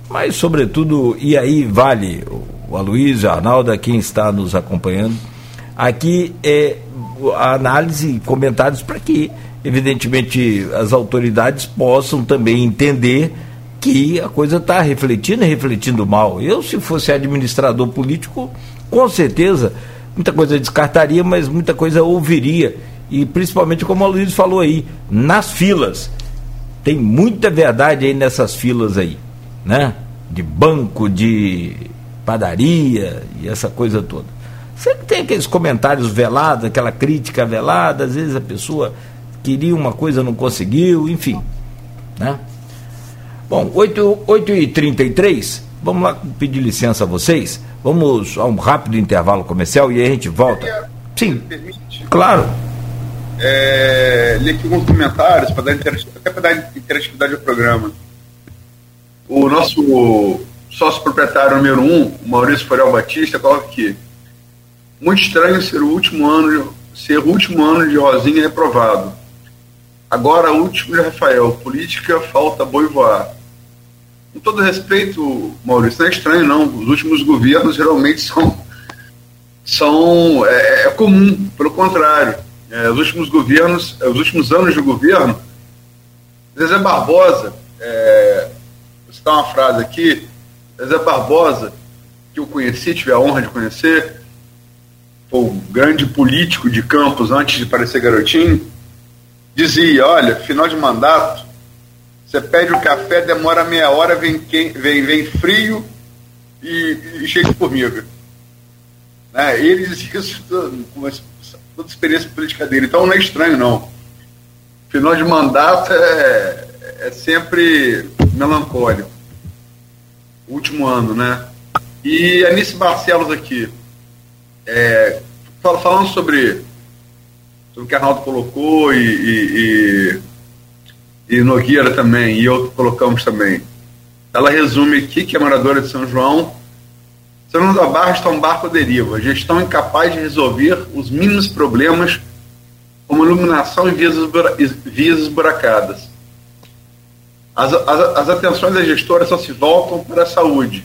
Mas, sobretudo, e aí vale o Aloysio, o Arnaldo, quem está nos acompanhando, aqui é a análise e comentários para que evidentemente as autoridades possam também entender que a coisa está refletindo e refletindo mal. Eu, se fosse administrador político, com certeza, muita coisa descartaria, mas muita coisa ouviria. E principalmente, como a Luiz falou aí, nas filas. Tem muita verdade aí nessas filas aí, né? De banco, de padaria e essa coisa toda. Sempre tem aqueles comentários velados, aquela crítica velada, às vezes a pessoa queria uma coisa, não conseguiu, enfim. Né? Bom, 8, 8 e 33 vamos lá pedir licença a vocês. Vamos a um rápido intervalo comercial e aí a gente volta. Sim, claro. É, li aqui alguns comentários para dar até para dar interatividade ao programa. O nosso sócio proprietário número um, Maurício Forel Batista, coloca aqui. Muito estranho ser o último ano, ser o último ano de Rosinha reprovado. Agora, o último de Rafael, política, falta boi voar. Com todo respeito, Maurício, não é estranho não, os últimos governos geralmente são, são é, é comum, pelo contrário. É, os últimos governos, é, os últimos anos de governo, Zezé Barbosa, é, vou citar uma frase aqui, Zezé Barbosa, que eu conheci, tive a honra de conhecer, foi um grande político de Campos antes de parecer garotinho, dizia: olha, final de mandato, você pede o café, demora meia hora, vem, vem, vem frio e, e de formiga. Né? Ele dizia isso com toda a experiência política dele, então não é estranho, não. Final de mandato é, é sempre melancólico. Último ano, né? E Anice Barcelos aqui, é, falando sobre o que Arnaldo colocou e, e, e, e Nogueira também, e eu colocamos também. Ela resume aqui que a moradora de São João, João da Barra está um barco à deriva, gestão incapaz de resolver os mínimos problemas, como iluminação e vias, vias esburacadas. As, as, as atenções da gestora só se voltam para a saúde.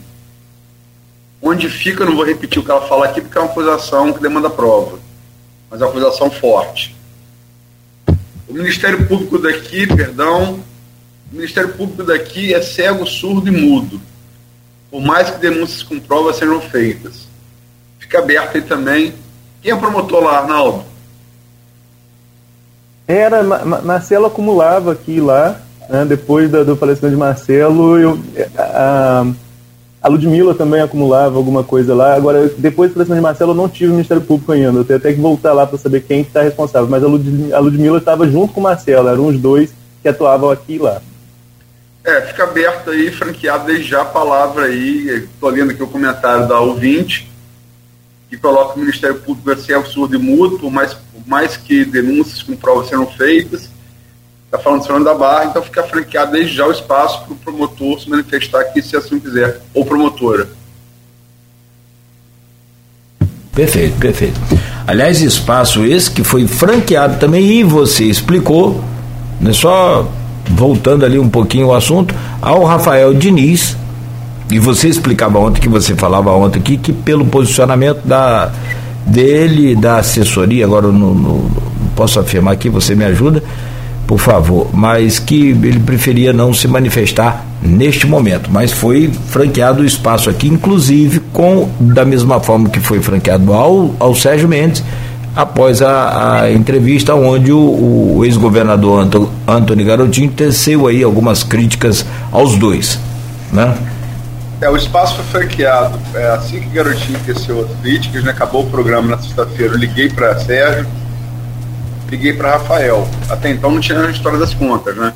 Onde fica, não vou repetir o que ela fala aqui, porque é uma acusação que demanda prova mas é uma acusação forte. O Ministério Público daqui, perdão, o Ministério Público daqui é cego, surdo e mudo, por mais que denúncias com provas sejam feitas. Fica aberto aí também. Quem é promotor lá, Arnaldo? Era, Marcelo acumulava aqui lá, né, depois do, do falecimento de Marcelo, eu, a, a Ludmilla também acumulava alguma coisa lá. Agora, depois do falecimento de Marcelo, eu não tive o Ministério Público ainda. Eu tenho até que voltar lá para saber quem está responsável. Mas a, Lud a Ludmilla estava junto com o Marcelo, eram os dois que atuavam aqui e lá. É, fica aberto aí, franqueado desde já a palavra aí. Estou lendo aqui o comentário da ouvinte, que coloca o Ministério Público a ser absurdo e mútuo, por mais, por mais que denúncias com provas sejam feitas está falando de Fernando da Barra, então fica franqueado desde já o espaço para o promotor se manifestar aqui, se assim quiser, ou promotora. Perfeito, perfeito. Aliás, espaço esse que foi franqueado também, e você explicou, né, só voltando ali um pouquinho o assunto, ao Rafael Diniz, e você explicava ontem, que você falava ontem aqui, que pelo posicionamento da, dele, da assessoria, agora não, não posso afirmar aqui, você me ajuda, por favor, mas que ele preferia não se manifestar neste momento, mas foi franqueado o espaço aqui, inclusive com da mesma forma que foi franqueado ao, ao Sérgio Mendes, após a, a entrevista onde o, o ex-governador Anto, Antony Garotinho teceu aí algumas críticas aos dois, né? É, o espaço foi franqueado. É, assim que Garotinho teceu as críticas, né, acabou o programa na sexta-feira, eu liguei para Sérgio, liguei para Rafael. Até então não tinha a história das contas, né?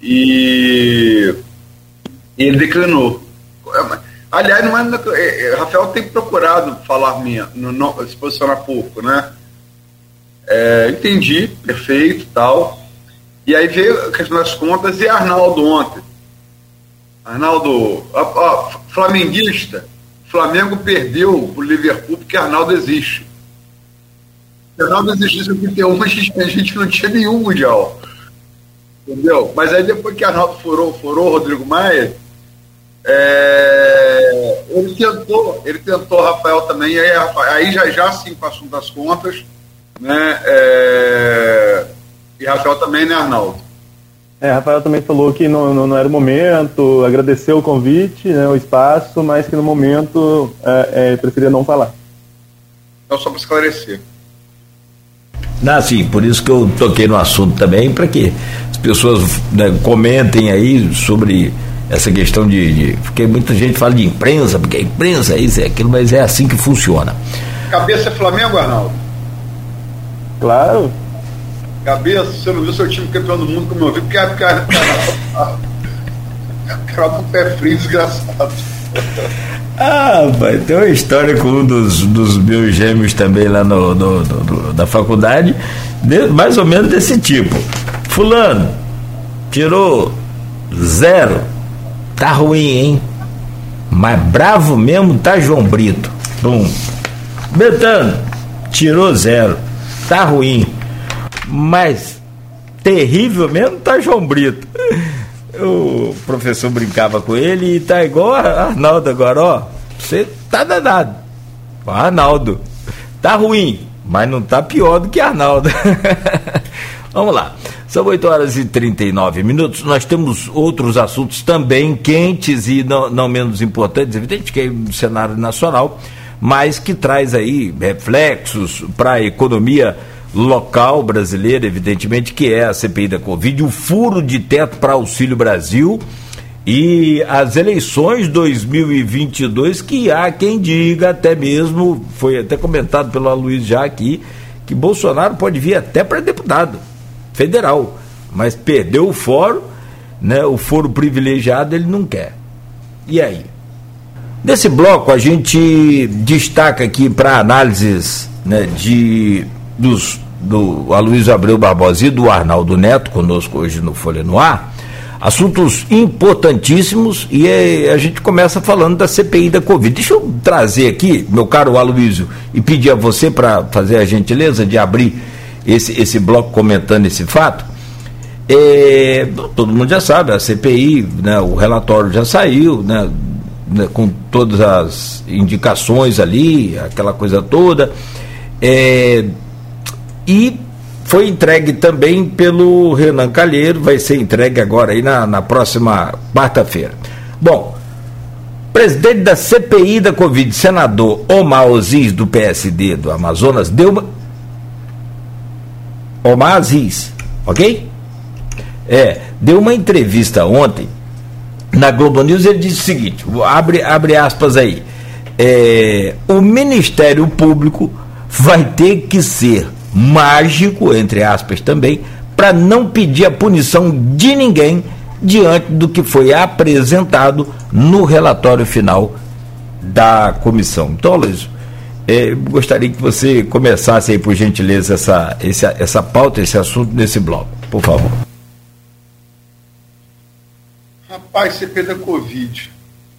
E ele declinou. Aliás, não é, é, é, Rafael tem procurado falar minha, no, no, se posicionar pouco, né? É, entendi, perfeito tal. E aí veio a questão das contas e Arnaldo ontem. Arnaldo, flamenguista, Flamengo perdeu o Liverpool porque Arnaldo existe. Se Arnaldo existisse em 81, a gente, a gente não tinha nenhum mundial. Entendeu? Mas aí depois que Arnaldo furou, furou Rodrigo Maia, é, ele tentou, ele tentou Rafael também, aí, aí já já sim com o assunto das contas, né? É, e Rafael também, né, Arnaldo? É, Rafael também falou que não, não, não, era o momento, agradeceu o convite, né, o espaço, mas que no momento é, é, preferia não falar. Então, só para esclarecer. Ah, sim, por isso que eu toquei no assunto também, para que as pessoas né, comentem aí sobre essa questão de, de, Porque muita gente fala de imprensa, porque a imprensa é isso, é aquilo, mas é assim que funciona. Cabeça é Flamengo, Arnaldo? Claro. Cabeça, você não viu seu time campeão do mundo como eu vi, porque é cara com o pé frio desgraçado. Ah, pai, tem uma história com um dos, dos meus gêmeos também lá no, no, no da faculdade, de, mais ou menos desse tipo. Fulano, tirou zero Tá ruim, hein? Mas bravo mesmo tá João Brito. Bum. Betano, tirou zero. Tá ruim. Mas terrível mesmo tá João Brito. O professor brincava com ele e tá igual a Arnaldo agora, ó. Você tá danado. Arnaldo. Tá ruim, mas não tá pior do que Arnaldo. Vamos lá. São 8 horas e 39 minutos. Nós temos outros assuntos também quentes e não, não menos importantes, evidente que é no cenário nacional, mas que traz aí reflexos para a economia local brasileira, evidentemente, que é a CPI da Covid, o furo de teto para Auxílio Brasil e as eleições 2022, que há quem diga, até mesmo, foi até comentado pelo Luiz já aqui, que Bolsonaro pode vir até para deputado federal, mas perdeu o fórum, né, o foro privilegiado ele não quer. E aí? Nesse bloco a gente destaca aqui para análises né, de dos do Aloysio Abreu Barbosa e do Arnaldo Neto conosco hoje no Folha no Ar, assuntos importantíssimos e é, a gente começa falando da CPI da Covid. Deixa eu trazer aqui, meu caro Aloysio, e pedir a você para fazer a gentileza de abrir esse, esse bloco comentando esse fato, é, todo mundo já sabe, a CPI, né, o relatório já saiu, né, né, com todas as indicações ali, aquela coisa toda, é, e foi entregue também pelo Renan Calheiro, vai ser entregue agora aí na, na próxima quarta-feira. Bom, presidente da CPI da Covid, senador Omar Oziz, do PSD do Amazonas, deu Omar Aziz, ok? É, deu uma entrevista ontem na Globo News ele disse o seguinte: abre, abre aspas aí. É, o Ministério Público vai ter que ser mágico, entre aspas também, para não pedir a punição de ninguém diante do que foi apresentado no relatório final da comissão. Então, Luiz, é, gostaria que você começasse aí, por gentileza, essa, essa, essa pauta, esse assunto nesse bloco, por favor. Rapaz, CP da Covid.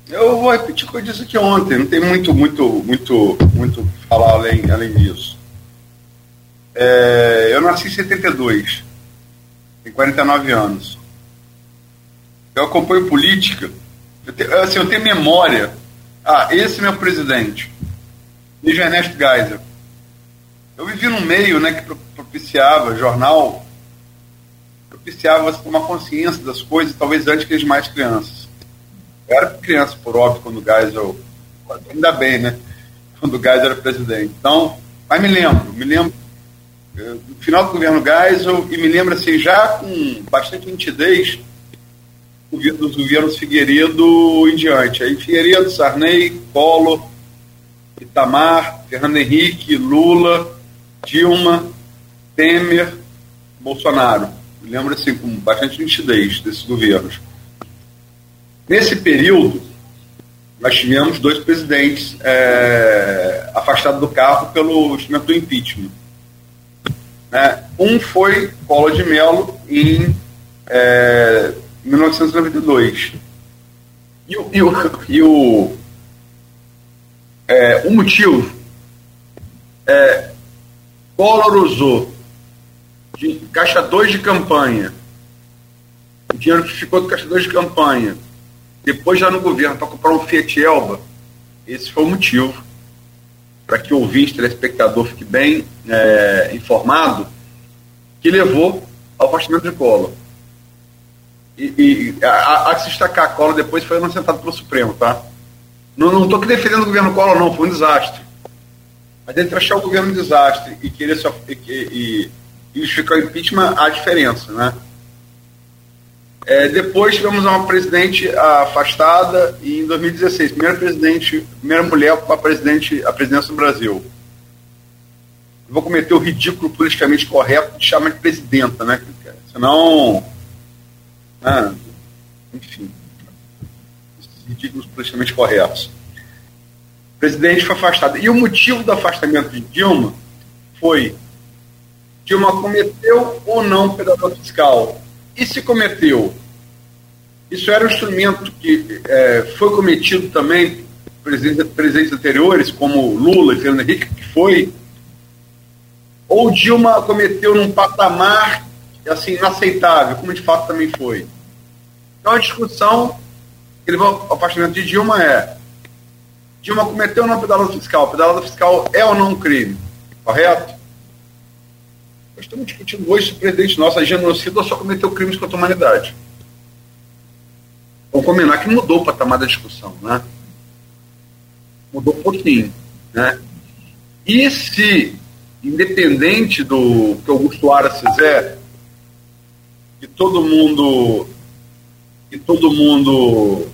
Eu vou repetir o que eu disse aqui ontem, não tem muito, muito, muito, muito falar além, além disso. É, eu nasci em 72, tenho 49 anos. Eu acompanho política, eu assim, eu tenho memória. Ah, esse é meu presidente Desde Ernesto Geisel. Eu vivi num meio né, que propiciava, jornal, propiciava tomar consciência das coisas, talvez antes que as mais crianças. Eu era criança, por óbvio, quando o Geisel. Ainda bem, né? Quando o Geisel era presidente. Então, Mas me lembro, me lembro eh, do final do governo Geisel e me lembro assim, já com bastante nitidez dos governos Figueiredo em diante. Aí Figueiredo, Sarney, Collor, Itamar, Fernando Henrique, Lula, Dilma, Temer, Bolsonaro. Me lembro assim, com bastante nitidez desses governos. Nesse período, nós tivemos dois presidentes é, afastados do cargo pelo instrumento do impeachment. É, um foi Collor de Mello em é, 1992. E o, e o, e o, é, o motivo é Collor usou de caixa 2 de campanha, o dinheiro que ficou do caixa 2 de campanha, depois já no governo para comprar um Fiat Elba, esse foi o motivo para que o ouvinte, telespectador, fique bem é, informado, que levou ao afastamento de Collor. E, e a, a, se destacar a Collor depois foi inocentado pelo Supremo, tá? Não estou aqui defendendo o governo Collor, não, foi um desastre. Mas entre achar o governo um desastre e querer se, e, e, e justificar o impeachment, há diferença, né? É, depois tivemos uma presidente afastada e em 2016, primeira presidente, primeira mulher para presidente, a presidência do Brasil. Eu vou cometer o ridículo politicamente correto de chamar de presidenta, né? Senão. Né? Enfim. Ridículos politicamente corretos. O presidente foi afastado. E o motivo do afastamento de Dilma foi Dilma cometeu ou não pedaço fiscal e se cometeu? Isso era um instrumento que é, foi cometido também presidentes, presidentes anteriores, como Lula e Fernando Henrique, que foi? Ou Dilma cometeu num patamar assim inaceitável, como de fato também foi? Então a discussão levou ao afastamento de Dilma é Dilma cometeu ou não pedalada fiscal? Pedalada fiscal é ou não um crime? Correto? Nós estamos discutindo hoje se o presidente nosso é genocida ou só cometeu crimes contra a humanidade. Vamos combinar que mudou o patamar da discussão, né? Mudou um pouquinho, né? E se, independente do que Augusto Aras fizer, que todo mundo que todo mundo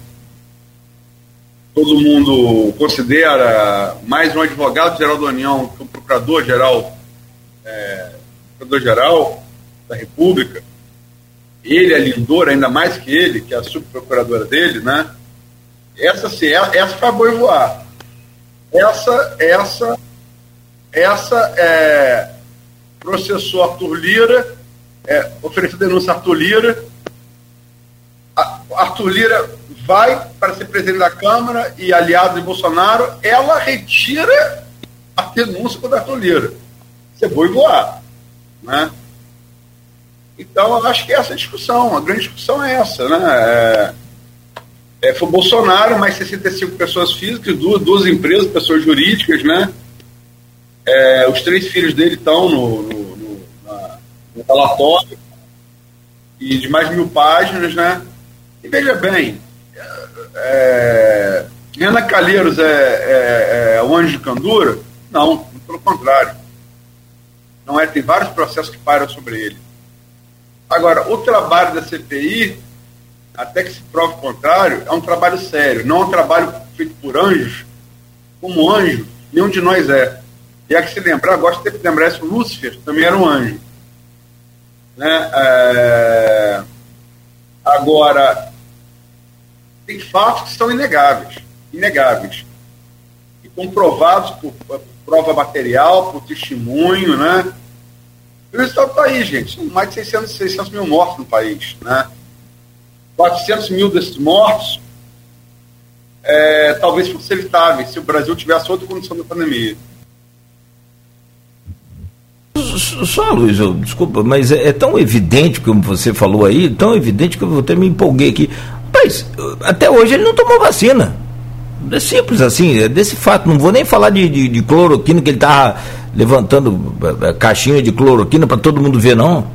todo mundo considera mais um advogado-geral da União que o procurador-geral é, Procurador-Geral da República, ele, a Lindor, ainda mais que ele, que é a subprocuradora dele, né? Essa, sim, essa foi a boi voar. Essa, essa, essa é, processou Arthur Lira, é, ofereceu denúncia a Arthur Lira. A, Arthur Lira vai para ser presidente da Câmara e aliado de Bolsonaro, ela retira a denúncia contra Arthur Lira. Você foi voar. Né? Então, eu acho que essa é a discussão, a grande discussão é essa. Né? É, é, foi Bolsonaro, mais 65 pessoas físicas, duas, duas empresas, pessoas jurídicas, né? É, os três filhos dele estão no, no, no, no, relatório e de mais mil páginas, né? E veja bem, é, Renan Calheiros é, é, é o anjo de Candura? Não, pelo contrário não é? Tem vários processos que param sobre ele. Agora, o trabalho da CPI, até que se prove o contrário, é um trabalho sério, não é um trabalho feito por anjos. Como anjo, nenhum de nós é. E há que se lembrar, gosto de lembrar isso, Lúcifer também era um anjo. Né? É... Agora, tem fatos que são inegáveis, inegáveis. E comprovados por, prova material, por testemunho, né? E o resultado está aí, gente. São mais de 600, 600 mil mortos no país, né? 400 mil desses mortos é, talvez fossem evitáveis se o Brasil tivesse outra condição da pandemia. Só, Luiz, eu, desculpa, mas é, é, tão evidente, como você falou aí, tão evidente que eu até me empolguei aqui. Mas, até hoje ele não tomou vacina. É simples assim, é desse fato. Não vou nem falar de, de, de cloroquina, que ele estava levantando é, é, caixinha de cloroquina para todo mundo ver, não.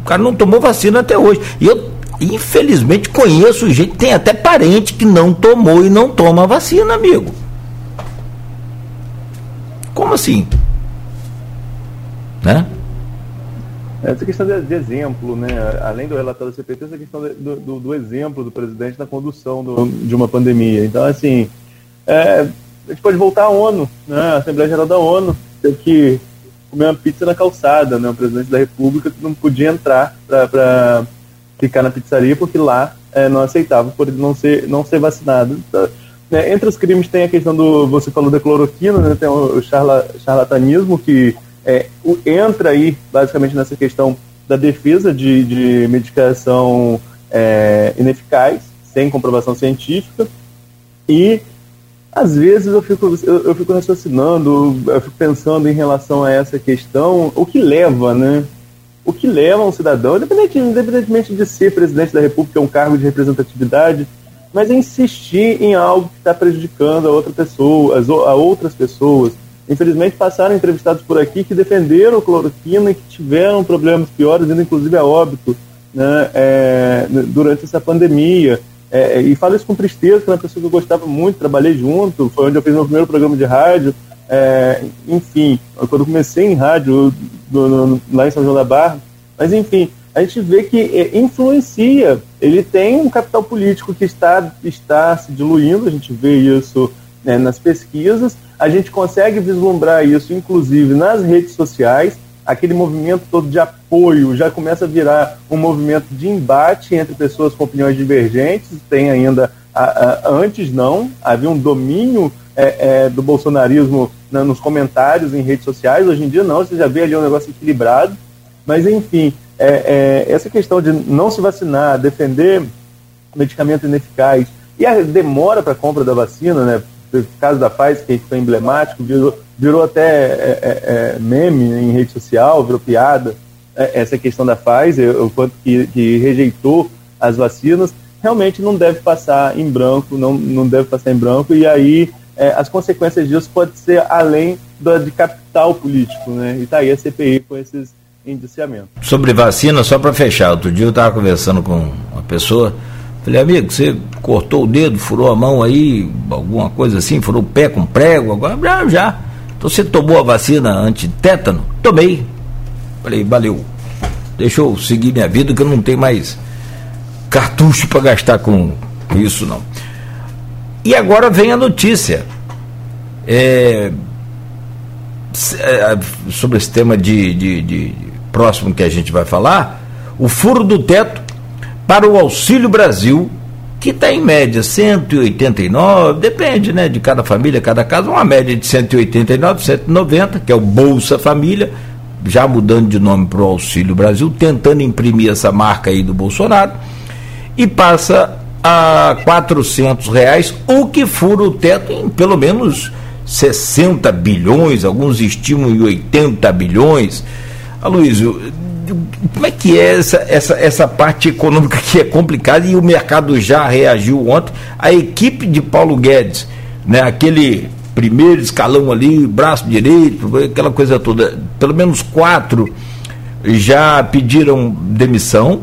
O cara não tomou vacina até hoje. E eu, infelizmente, conheço gente, tem até parente que não tomou e não toma vacina, amigo. Como assim? Né? Essa questão de, exemplo, né? além do relatório do CPT, essa questão do, do, do exemplo do presidente na condução do, de uma pandemia. Então, assim, é, a gente pode voltar à ONU, né? a Assembleia Geral da ONU teve que comer uma pizza na calçada, né? o presidente da República não podia entrar para ficar na pizzaria porque lá é, não aceitava por ele não ser, não ser vacinado. Então, né? Entre os crimes tem a questão do, você falou da cloroquina, né? tem o charla, charlatanismo que é, entra aí basicamente nessa questão da defesa de, de medicação é, ineficaz, sem comprovação científica, e às vezes eu fico, eu, eu, fico raciocinando, eu fico pensando em relação a essa questão, o que leva, né? O que leva um cidadão, independente, independentemente de ser presidente da República, é um cargo de representatividade, mas a insistir em algo que está prejudicando a outra pessoa, a outras pessoas. Infelizmente passaram entrevistados por aqui que defenderam cloroquina e que tiveram problemas piores, indo inclusive a óbito, né, é, durante essa pandemia. É, e falo isso com tristeza, que é uma pessoa que eu gostava muito, trabalhei junto, foi onde eu fiz meu primeiro programa de rádio. É, enfim, quando eu comecei em rádio lá em São João da Barra, mas enfim, a gente vê que é, influencia, ele tem um capital político que está, está se diluindo, a gente vê isso né, nas pesquisas, a gente consegue vislumbrar isso, inclusive, nas redes sociais, aquele movimento todo de apoio já começa a virar um movimento de embate entre pessoas com opiniões divergentes. Tem ainda, a, a, antes não, havia um domínio é, é, do bolsonarismo né, nos comentários em redes sociais. Hoje em dia não, você já vê ali um negócio equilibrado. Mas, enfim, é, é essa questão de não se vacinar, defender medicamento ineficaz e a demora para a compra da vacina, né? O caso da Pfizer, que foi emblemático, virou, virou até é, é, é, meme em rede social, virou piada, é, essa questão da Pfizer, o quanto que, que, rejeitou as vacinas, realmente não deve passar em branco, não, não deve passar em branco, e aí é, as consequências disso podem ser além do, de capital político, né? E está aí a CPI com esses indiciamentos. Sobre vacina, só para fechar, outro dia eu estava conversando com uma pessoa, falei, amigo, você cortou o dedo, furou a mão aí, alguma coisa assim, furou o pé com prego, agora já, já então você tomou a vacina anti-tétano? Tomei. Falei, valeu. Deixa eu seguir minha vida que eu não tenho mais cartucho para gastar com isso não. E agora vem a notícia. É, é, sobre esse tema de, de, de próximo que a gente vai falar, o furo do teto para o Auxílio Brasil que está em média 189, depende né, de cada família, cada casa, uma média de 189, 190, que é o Bolsa Família, já mudando de nome para o Auxílio Brasil, tentando imprimir essa marca aí do Bolsonaro, e passa a 400 reais, o que fura o teto em pelo menos 60 bilhões, alguns estimam em 80 bilhões. Aloysio, como é que é essa, essa, essa parte econômica que é complicada e o mercado já reagiu ontem? A equipe de Paulo Guedes, né, aquele primeiro escalão ali, braço direito, aquela coisa toda, pelo menos quatro já pediram demissão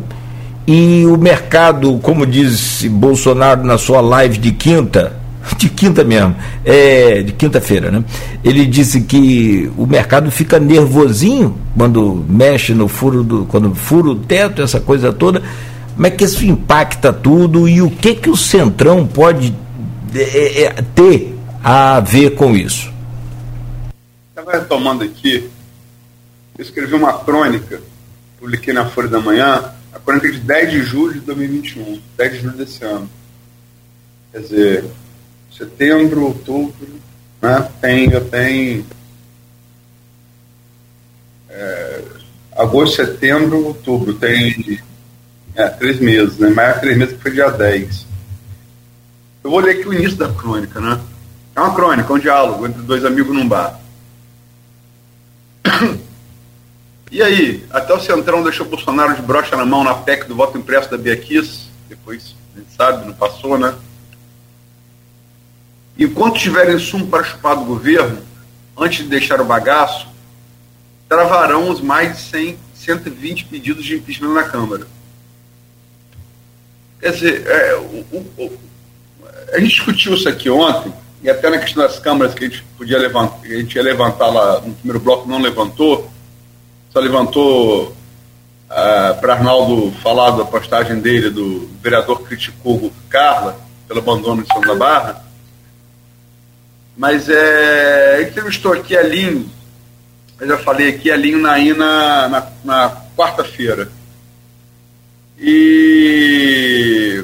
e o mercado, como disse Bolsonaro na sua live de quinta, de quinta mesmo, é, de quinta-feira, né? Ele disse que o mercado fica nervosinho quando mexe no furo do, quando fura o teto, essa coisa toda. Como é que isso impacta tudo e o que que o Centrão pode é, é, ter a ver com isso? Estava retomando aqui, eu escrevi uma crônica, publiquei na Folha da Manhã, a crônica de 10 de julho de 2021, 10 de julho desse ano. Quer dizer, setembro, outubro, né? Tem, eu tenho é, agosto, setembro, outubro, tem é, três meses, né? Mais três meses que foi dia 10. Eu vou ler aqui o início da crônica, né? É uma crônica, um diálogo entre dois amigos num bar. E aí, até o Centrão deixou Bolsonaro de brocha na mão na PEC do voto impresso da Bia Kiss, depois, a gente sabe, não passou, né? Enquanto tiver insumo para chupar do governo, antes de deixar o bagaço, travarão os mais de 100, 120 pedidos de impeachment na Câmara. Quer dizer, é, o, o, a gente discutiu isso aqui ontem, e até na questão das câmaras que a gente podia levantar, a gente ia levantar lá no primeiro bloco, não levantou, só levantou uh, para Arnaldo falar da postagem dele, do vereador criticou Carla pelo abandono de São da Barra. Mas é, entrevistou aqui a Linho, eu já falei aqui, a Linho na, na, na, quarta-feira. E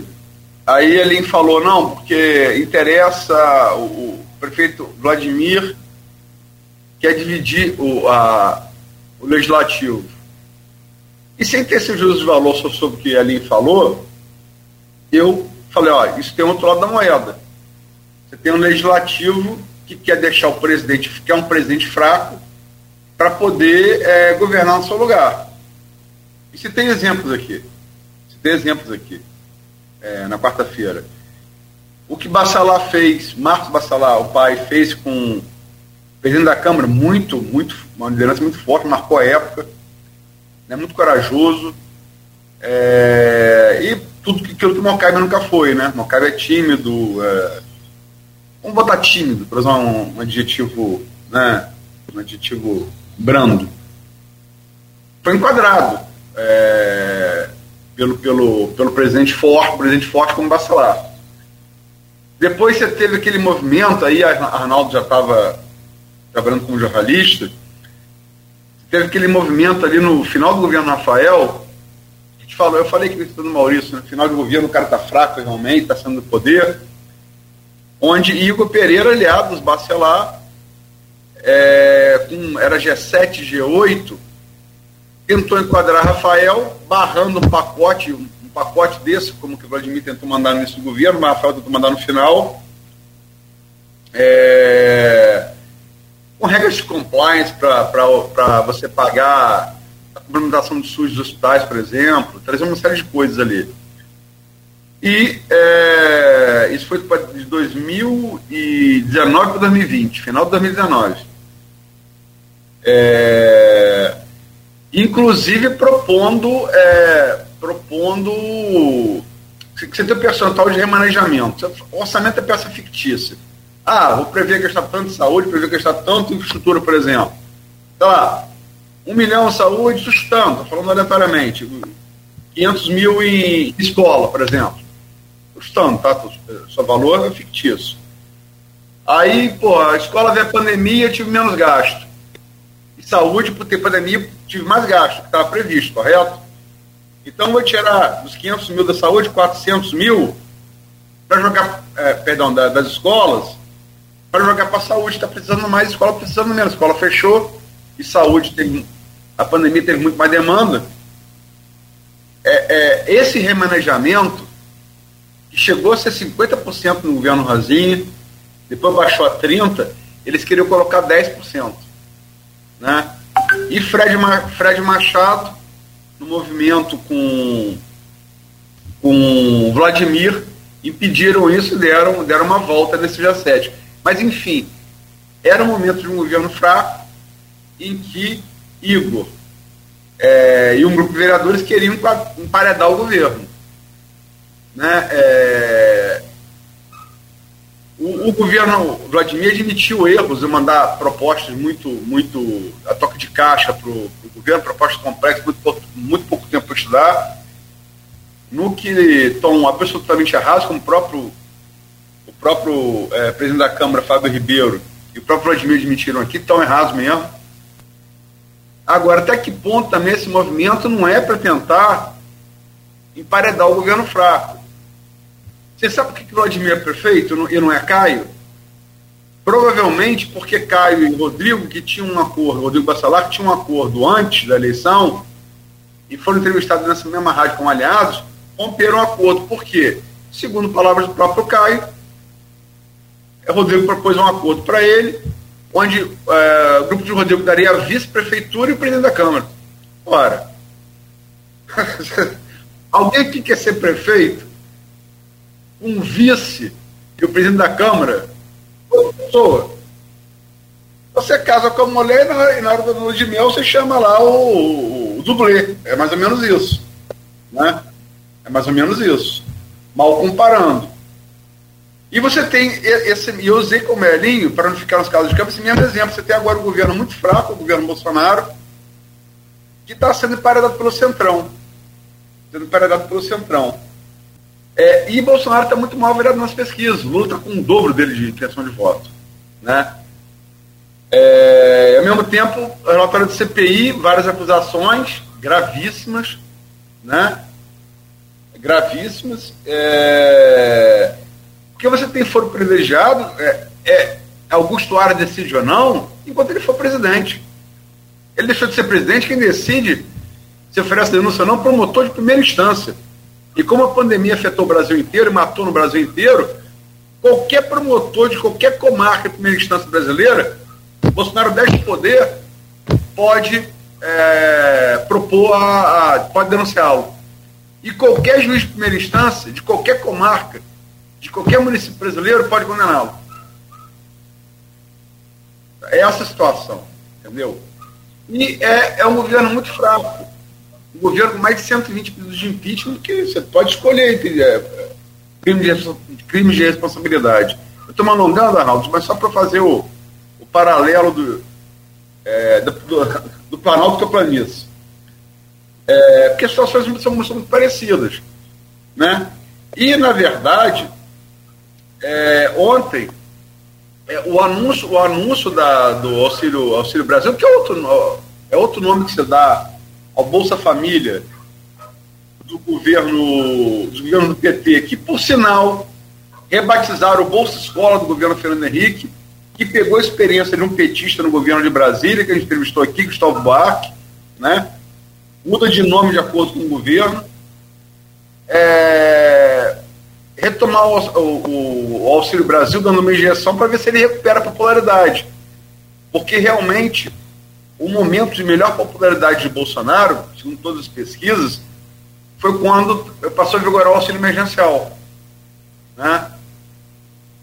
aí ele falou, não, porque interessa o, o prefeito Vladimir quer dividir o, a, o legislativo. E sem ter esse juízo de valor sobre o que a Aline falou, eu falei, ó, isso tem outro lado da moeda. Você tem um legislativo que quer deixar o presidente, que é um presidente fraco, para poder é, governar no seu lugar. E se tem exemplos aqui tem exemplos aqui, é, na quarta-feira. O que Bassalá fez, Marcos Bassalá, o pai, fez com o presidente da Câmara, muito, muito, uma liderança muito forte, marcou a época, né, muito corajoso. É, e tudo que, aquilo que o Mocaibe nunca foi, né? Mocaibe é tímido, é, vamos botar tímido, para usar um, um, adjetivo, né? Um adjetivo brando. Foi enquadrado. É, pelo, pelo, pelo presidente forte, presidente forte como Bacelar. Depois você teve aquele movimento, aí Arnaldo já estava trabalhando como jornalista, teve aquele movimento ali no final do governo Rafael, a gente falou, eu falei que no Maurício, no final do governo o cara está fraco realmente, está sendo no poder, onde Igor Pereira, aliado dos Bacelar, é, com, era G7, G8, tentou enquadrar Rafael, barrando um pacote, um, pacote desse, como que o Vladimir tentou mandar do governo, mas Rafael tentou mandar no final. É, com regras de compliance para você pagar a complementação de SUS dos hospitais, por exemplo, trazer uma série de coisas ali. E é, isso foi de 2019 para 2020, final de 2019. É, inclusive propondo, é, propondo que você tem um percentual de remanejamento. O orçamento é peça fictícia. Ah, vou prever gastar tanto em saúde, prever gastar tanto em infraestrutura, por exemplo. Sei lá, um milhão em saúde, sustando, falando aleatoriamente. 500 mil em escola, por exemplo. Sustando, tá? Seu valor é fictício. Aí, pô, a escola veio a pandemia, tive menos gasto saúde, por ter pandemia, tive mais gasto que estava previsto, correto? Então, vou tirar dos 500 mil da saúde, 400 mil para jogar, é, perdão, da, das escolas, para jogar para a saúde. Está precisando mais, escola precisando menos. A escola fechou e saúde tem. A pandemia teve muito mais demanda. É, é, esse remanejamento, que chegou a ser 50% no governo Razinho, depois baixou a 30%, eles queriam colocar 10%. Né? E Fred, Fred Machado, no movimento com, com Vladimir, impediram isso e deram, deram uma volta nesse G7. Mas, enfim, era um momento de um governo fraco em que Igor é, e um grupo de vereadores queriam emparedar o governo. Né? É, o, o, governo Vladimir admitiu erros de mandar propostas muito, muito a toque de caixa para o governo, propostas complexas, muito, muito pouco tempo para estudar, no que estão absolutamente errados, como o próprio, o próprio é, presidente da Câmara, Fábio Ribeiro, e o próprio Vladimir admitiram aqui, estão errados mesmo. Agora, até que ponto também esse movimento não é para tentar emparedar o governo fraco? Você sabe por que Vladimir é prefeito e não é Caio? Provavelmente porque Caio e Rodrigo, que tinham um acordo, Rodrigo Bassalar, que tinha um acordo antes da eleição, e foram entrevistados nessa mesma rádio como aliados, romperam o acordo. Por quê? Segundo palavras do próprio Caio, é, Rodrigo propôs um acordo para ele, onde é, o grupo de Rodrigo daria a vice-prefeitura e o presidente da Câmara. Ora, alguém que quer ser prefeito um vice e o presidente da Câmara, pessoa. Você casa com a mulher e na hora da lua de mel você chama lá o, o, o, dublê. É mais ou menos isso. Né? É mais ou menos isso. Mal comparando. E você tem esse. E eu usei como Merlinho, para não ficar nos casos de campo, esse mesmo exemplo. Você tem agora um governo muito fraco, o governo Bolsonaro, que está sendo emparedado pelo Centrão. Sendo emparedado pelo Centrão. É, e Bolsonaro está muito mal virado nas pesquisas. Lula está com o dobro dele de intenção de voto. Né? É, ao mesmo tempo, relatório do CPI, várias acusações gravíssimas, né? Gravíssimas. É, porque você tem foro privilegiado, é, é, Augusto Aras decide ou não, enquanto ele for presidente. Ele deixou de ser presidente, quem decide se oferece denúncia ou não, promotor de primeira instância. E como a pandemia afetou o Brasil inteiro e matou no Brasil inteiro, qualquer promotor de qualquer comarca de primeira instância brasileira, Bolsonaro o poder, pode é, propor a, a pode denunciá-lo. E qualquer juiz de primeira instância, de qualquer comarca, de qualquer município brasileiro, pode condená-lo. É essa a situação, entendeu? E é, é um governo muito fraco um governo com mais de 120 pedidos de impeachment que você pode escolher entre é, crimes, de, crimes de responsabilidade. Eu estou me alongando, Arnaldo, mas só para fazer o, o paralelo do, é, do, do, do, Planalto com a planície. É, porque as situações são, são muito parecidas. Né? E, na verdade, é, ontem, é, o anúncio, o anúncio da, do Auxílio, Auxílio Brasil, que é outro, é outro nome que se dá ao Bolsa Família do governo, do governo do PT, que, por sinal, rebatizaram o Bolsa Escola do governo Fernando Henrique, que pegou a experiência de um petista no governo de Brasília, que a gente entrevistou aqui, Gustavo Buarque, né? muda de nome de acordo com o governo. É, retomar o, o, o, Auxílio Brasil dando uma injeção para ver se ele recupera a popularidade. Porque realmente o momento de melhor popularidade de Bolsonaro, segundo todas as pesquisas, foi quando passou a vigorar o auxílio emergencial. Né?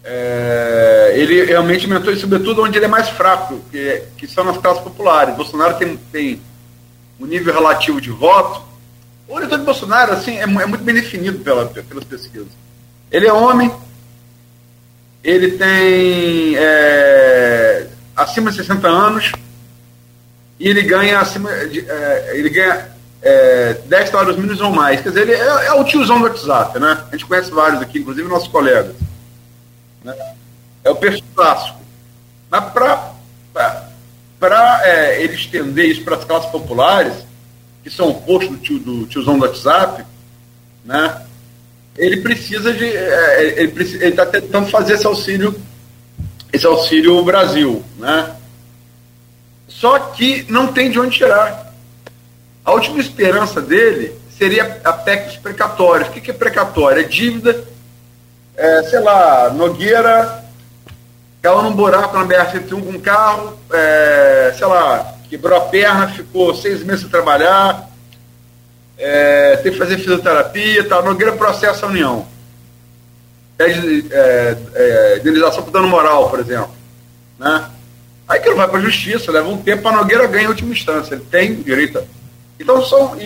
É, ele realmente aumentou, sobretudo onde ele é mais fraco, que, que são nas classes populares. Bolsonaro tem, tem um nível relativo de voto. O eleitor de Bolsonaro assim, é, é muito bem definido pela, pelas pesquisas. Ele é homem, ele tem é, acima de 60 anos, e ele ganha acima de, é, ele ganha é, 10 salários mínimos ou mais. Quer dizer, ele é, é, o tiozão do WhatsApp, né? A gente conhece vários aqui, inclusive nossos colegas. Né? É o perfil clássico. Mas para é, ele estender isso para as classes populares, que são oposto do, tio, do tiozão do WhatsApp, né? ele precisa de. É, ele está tentando fazer esse auxílio, esse auxílio Brasil. Né? Só que não tem de onde tirar. A última esperança dele seria a PEC dos precatórios. O que é precatório? É dívida, é, sei lá, Nogueira caiu num buraco na BR-101 com um carro, é, sei lá, quebrou a perna, ficou seis meses sem trabalhar, é, tem que fazer fisioterapia, tal. Nogueira processa a União. Pede é, é, indenização por dano moral, por exemplo. Né? Aí ele vai para a justiça, leva um tempo, a Nogueira ganha em última instância, ele tem direito. Então são,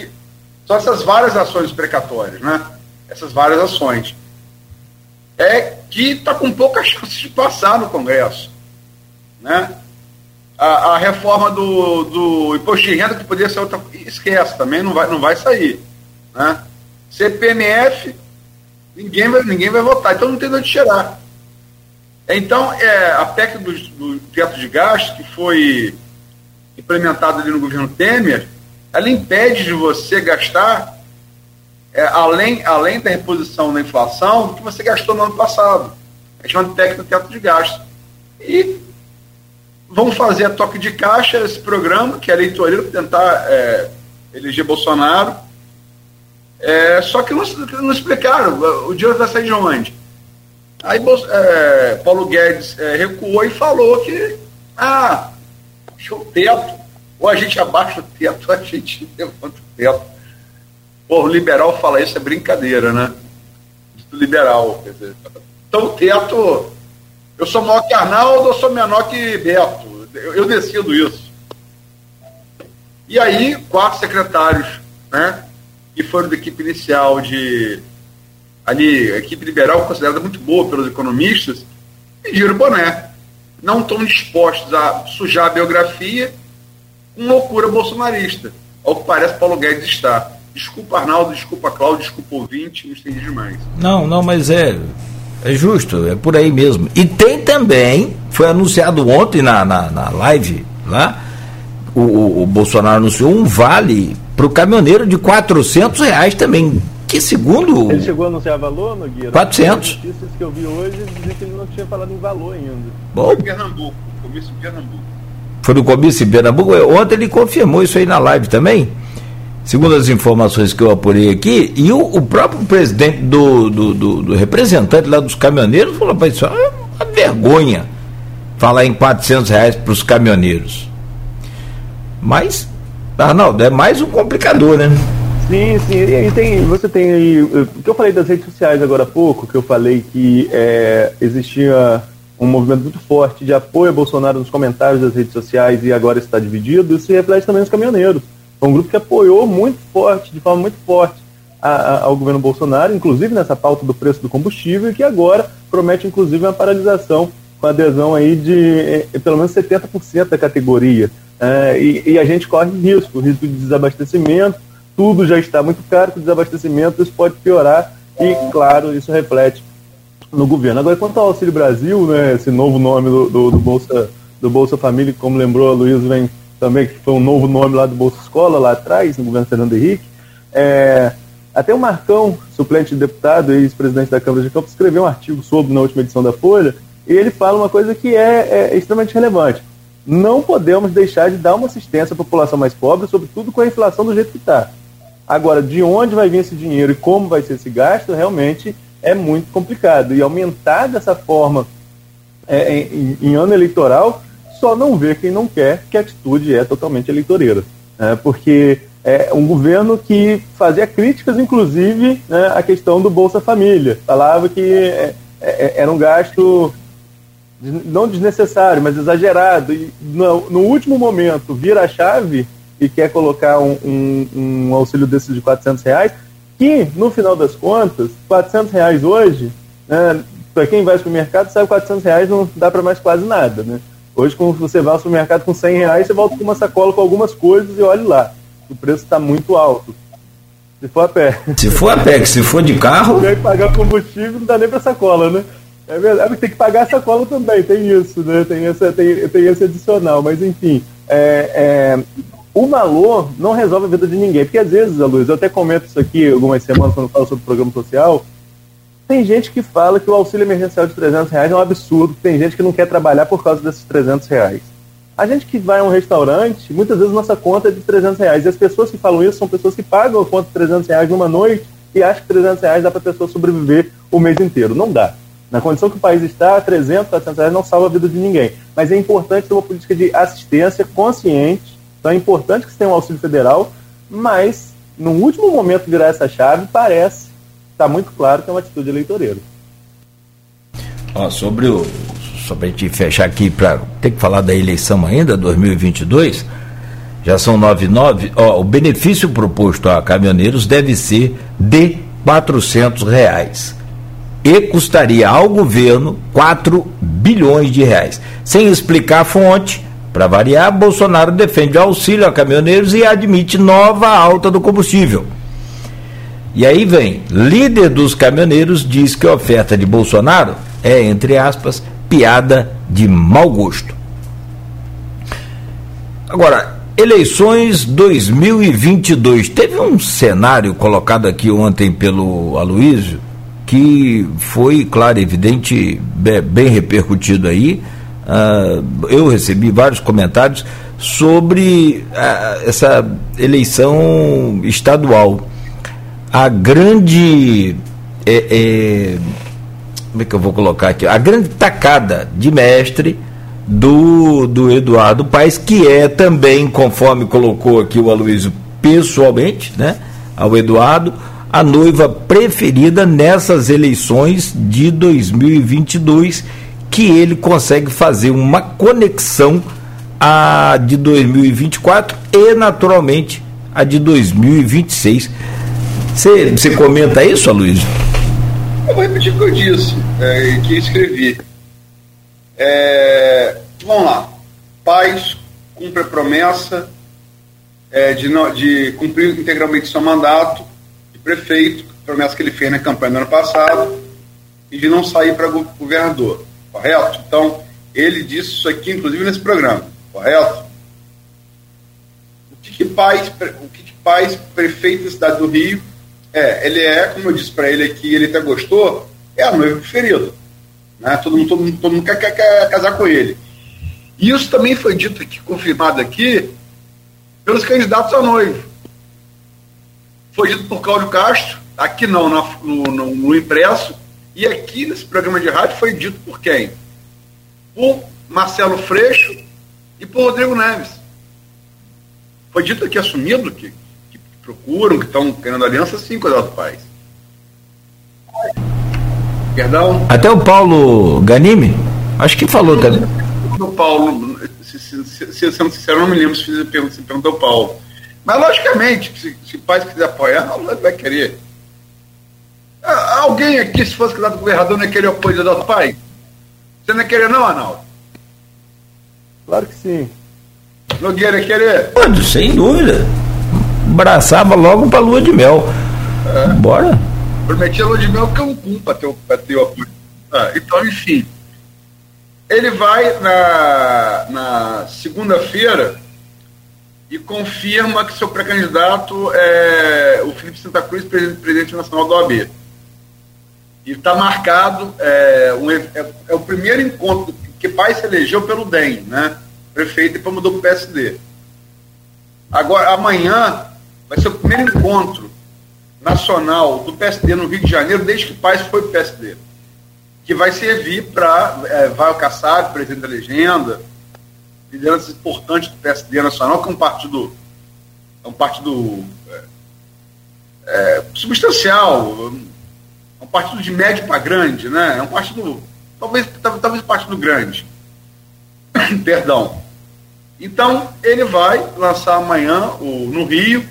são essas várias ações precatórias, né? Essas várias ações. É que está com pouca chance de passar no Congresso. Né? A, a, reforma do, do imposto de renda, que poderia ser outra. Esquece também, não vai, não vai sair. Né? CPMF, ninguém vai, ninguém vai votar, então não tem de onde tirar. Então, é, a PEC do, do teto de gastos, que foi implementada ali no governo Temer, ela impede de você gastar é, além, além da reposição da inflação do que você gastou no ano passado. A gente chama de PEC do teto de gastos. E vão fazer a toque de caixa esse programa, que é eleitoral, para tentar é, eleger Bolsonaro. É, só que não, não explicaram o dinheiro vai sair de onde. Aí é, Paulo Guedes é, recuou e falou que, ah, deixa o teto, ou a gente abaixa o teto, ou a gente levanta o teto. Pô, o liberal fala isso, é brincadeira, né? Liberal, quer dizer. Então o teto, eu sou maior que Arnaldo, eu sou menor que Beto. Eu, eu decido isso. E aí, quatro secretários, né? Que foram da equipe inicial de ali, a equipe liberal considerada muito boa pelos economistas, pediram boné. Não estão dispostos a sujar a biografia com loucura bolsonarista. Ao que parece, Paulo Guedes está. Desculpa, Arnaldo, desculpa, Cláudio, desculpa, ouvinte, não estendi demais. Não, não, mas é, é justo, é por aí mesmo. E tem também, foi anunciado ontem na, na, na live lá, o, o, o Bolsonaro anunciou um vale para o caminhoneiro de 400 reais também. Que segundo. Ele chegou a anunciar valor, Nogueira? 400. As notícias que eu vi hoje dizem que ele não tinha falado em valor ainda. Bom, Foi em Pernambuco, comício em Pernambuco. foi no comício em Pernambuco. Ontem ele confirmou isso aí na live também. Segundo as informações que eu apurei aqui, e o, o próprio presidente do, do, do- do representante lá dos caminhoneiros falou: "Pai, isso é uma vergonha falar em 400 reais para os caminhoneiros. Mas, Arnaldo, é mais um complicador, né? Sim, sim. E tem, você tem aí. O que eu falei das redes sociais agora há pouco, que eu falei que é, existia um movimento muito forte de apoio a Bolsonaro nos comentários das redes sociais e agora está dividido, isso se reflete também nos caminhoneiros. Foi um grupo que apoiou muito forte, de forma muito forte, a- a- ao governo Bolsonaro, inclusive nessa pauta do preço do combustível, e que agora promete, inclusive, uma paralisação com adesão aí de eh, pelo menos 70% da categoria. É, e, e a gente corre risco, risco de desabastecimento, tudo já está muito caro, com desabastecimento isso pode piorar e, claro, isso reflete no governo. Agora, quanto ao Auxílio Brasil, né, esse novo nome do, do, do Bolsa, do Bolsa Família, como lembrou a Luiz, vem também, que foi um novo nome lá do Bolsa Escola, lá atrás, no governo Fernando Henrique, é, até o Marcão, suplente de deputado e ex-presidente da Câmara de Campos, escreveu um artigo sobre na última edição da Folha, e ele fala uma coisa que é, é extremamente relevante. Não podemos deixar de dar uma assistência à população mais pobre, sobretudo com a inflação do jeito que está. Agora, de onde vai vir esse dinheiro e como vai ser esse gasto, realmente é muito complicado. E aumentar dessa forma é, em, em ano eleitoral, só não vê quem não quer que a atitude é totalmente eleitoreira. né? porque é um governo que fazia críticas, inclusive, né, à questão do Bolsa Família. Falava que é, é, era um gasto não desnecessário, mas exagerado. E no, no último momento vira a chave e quer colocar um, um, um auxílio desses de 400 reais, que no final das contas, 400 reais hoje, né, para quem vai ao supermercado, sabe 400 reais não dá para mais quase nada. Né? Hoje, quando você vai ao supermercado com 100 reais, você volta com uma sacola com algumas coisas e olhe lá. O preço está muito alto. Se for a pé. Se for a pé, que se for de carro, E aí pagar combustível não dá nem pra sacola, né? É verdade, mas tem que pagar a sacola também, tem isso, né? Tem, essa, tem, tem esse adicional, mas enfim. É, é, o valor não resolve a vida de ninguém, porque às vezes, Luiz, eu até comento isso aqui algumas semanas quando falo sobre o programa social, tem gente que fala que o auxílio emergencial de 300 reais é um absurdo, tem gente que não quer trabalhar por causa desses 300 reais. A gente que vai a um restaurante, muitas vezes nossa conta é de 300 reais. E as pessoas que falam isso são pessoas que pagam a conta de 300 reais numa noite e acham que 300 reais dá para a pessoa sobreviver o mês inteiro. Não dá. Na condição que o país está, 300, 400 reais não salva a vida de ninguém. Mas é importante ter uma política de assistência consciente. Então é importante que você tenha um auxílio federal, mas no último momento virar essa chave, parece, está muito claro que é uma atitude eleitoreira. Sobre o. Só pra gente fechar aqui, para ter que falar da eleição ainda, 2022, já são 9 e 9. Ó, o benefício proposto a caminhoneiros deve ser de 400 reais e custaria ao governo 4 bilhões de reais. Sem explicar a fonte, para variar, Bolsonaro defende o auxílio a caminhoneiros e admite nova alta do combustível. E aí vem, líder dos caminhoneiros diz que a oferta de Bolsonaro é, entre aspas, piada de mau gosto. Agora, eleições 2022. Teve um cenário colocado aqui ontem pelo Aloísio que foi, claro, evidente, be- bem repercutido aí. Ah, eu recebi vários comentários sobre ah, essa eleição estadual. A grande. é, é, como é que eu vou colocar aqui? A grande tacada de mestre do, do Eduardo Paes, que é também, conforme colocou aqui o Aloysio pessoalmente, né, ao Eduardo, a noiva preferida nessas eleições de 2022, que ele consegue fazer uma conexão a de 2024 e, naturalmente, a de 2026. Você você comenta isso, Aloysio? Eu vou repetir o que eu disse, é, que escrevi. É, vamos lá. Paz cumpre a promessa é, de, de cumprir integralmente seu mandato de prefeito, promessa que ele fez na campanha do ano passado, e de não sair para governador, correto? Então, ele disse isso aqui, inclusive, nesse programa, correto? O que, que Paz, o que, que Paz, prefeito da cidade do Rio, é? Ele é, como eu disse para ele aqui, ele até gostou, é a noiva preferida. Né? Todo, mundo, todo, mundo, todo mundo quer, quer, quer casar com ele. E isso também foi dito aqui, confirmado aqui, pelos candidatos a noivo. Foi dito por Cláudio Castro, aqui não, no, no, no, impresso, e aqui nesse programa de rádio foi dito por quem? Por Marcelo Freixo e por Rodrigo Neves. Foi dito aqui assumido que, que procuram, que estão querendo aliança, sim, com o Eduardo Paes. Perdão? Até o Paulo Ganime? Acho que falou também. O Paulo, se, se, se, sendo sincero, não me lembro se se perguntou ao Paulo. Mas, logicamente, se, se o pai quiser apoiar, ele vai querer. Ah, alguém aqui, se fosse candidato governador, não ia querer o apoio do pai? Você não ia querer, não, Arnaldo? Claro que sim. Nogueira ia querer? Pode, sem dúvida. Abraçava logo pra lua de mel. É. Bora. Prometia lua de mel cumpro pra ter, pra ter o apoio. Ah, então, enfim. Ele vai na, na segunda-feira e confirma que seu pré-candidato é o Felipe Santa Cruz, presidente nacional do OAB. E está marcado, é, um, é, é, o primeiro encontro que pai se elegeu pelo DEM, né? Prefeito e depois mudou para o PSD. Agora, amanhã vai ser o primeiro encontro nacional do PSD no Rio de Janeiro, desde que Paz foi PSD que vai servir para é, Vaio Kassab, presidente da legenda, lideranças importantes do PSD Nacional, que é um partido, é um partido é, é, substancial, um partido de médio para grande, né? É um partido, talvez, talvez partido grande. Perdão. Então, ele vai lançar amanhã o, no Rio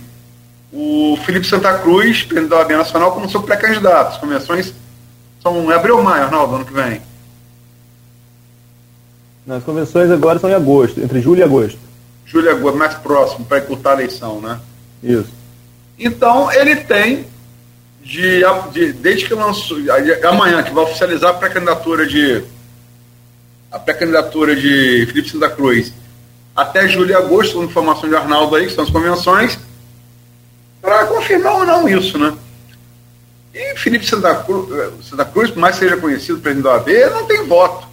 o Felipe Santa Cruz, presidente da OAB Nacional, como seu pré-candidato. As convenções são é abril ou maio, Arnaldo, ano que vem? As convenções agora são em agosto, entre julho e agosto. Julho e agosto, mais próximo, para encurtar a eleição, né? Isso. Então, ele tem, de, de desde que lançou, amanhã, que vai oficializar a pré-candidatura de a pré-candidatura de Felipe Santa Cruz até julho e agosto, segundo informação de Arnaldo aí, que são as convenções, para confirmar ou não isso, né? E Felipe Santa Cruz, eh, Santa Cruz, por mais que seja conhecido presidente da OAB, não tem voto.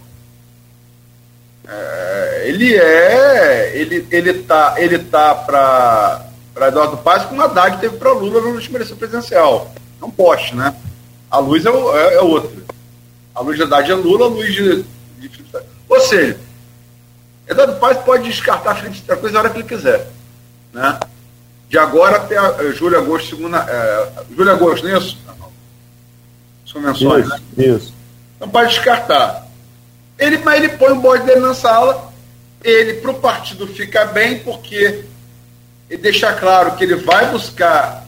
É, ele é. Ele, ele tá, ele tá para Eduardo Paz como Haddad teve para Lula na última eleição presidencial. É um poste, né? A luz é, é, é outra. A luz de Haddad é Lula, a luz de, de Felipe Ou seja, Eduardo Paz pode descartar Felipe Santa Cruz a hora que ele quiser. Né? De agora até uh, julho, agosto, segunda. Uh, julho, agosto, não é isso? convenções. Isso, né? isso. Então pode descartar. Ele, mas ele põe o bode dele na sala, ele, para o partido, fica bem, porque ele deixa claro que ele vai buscar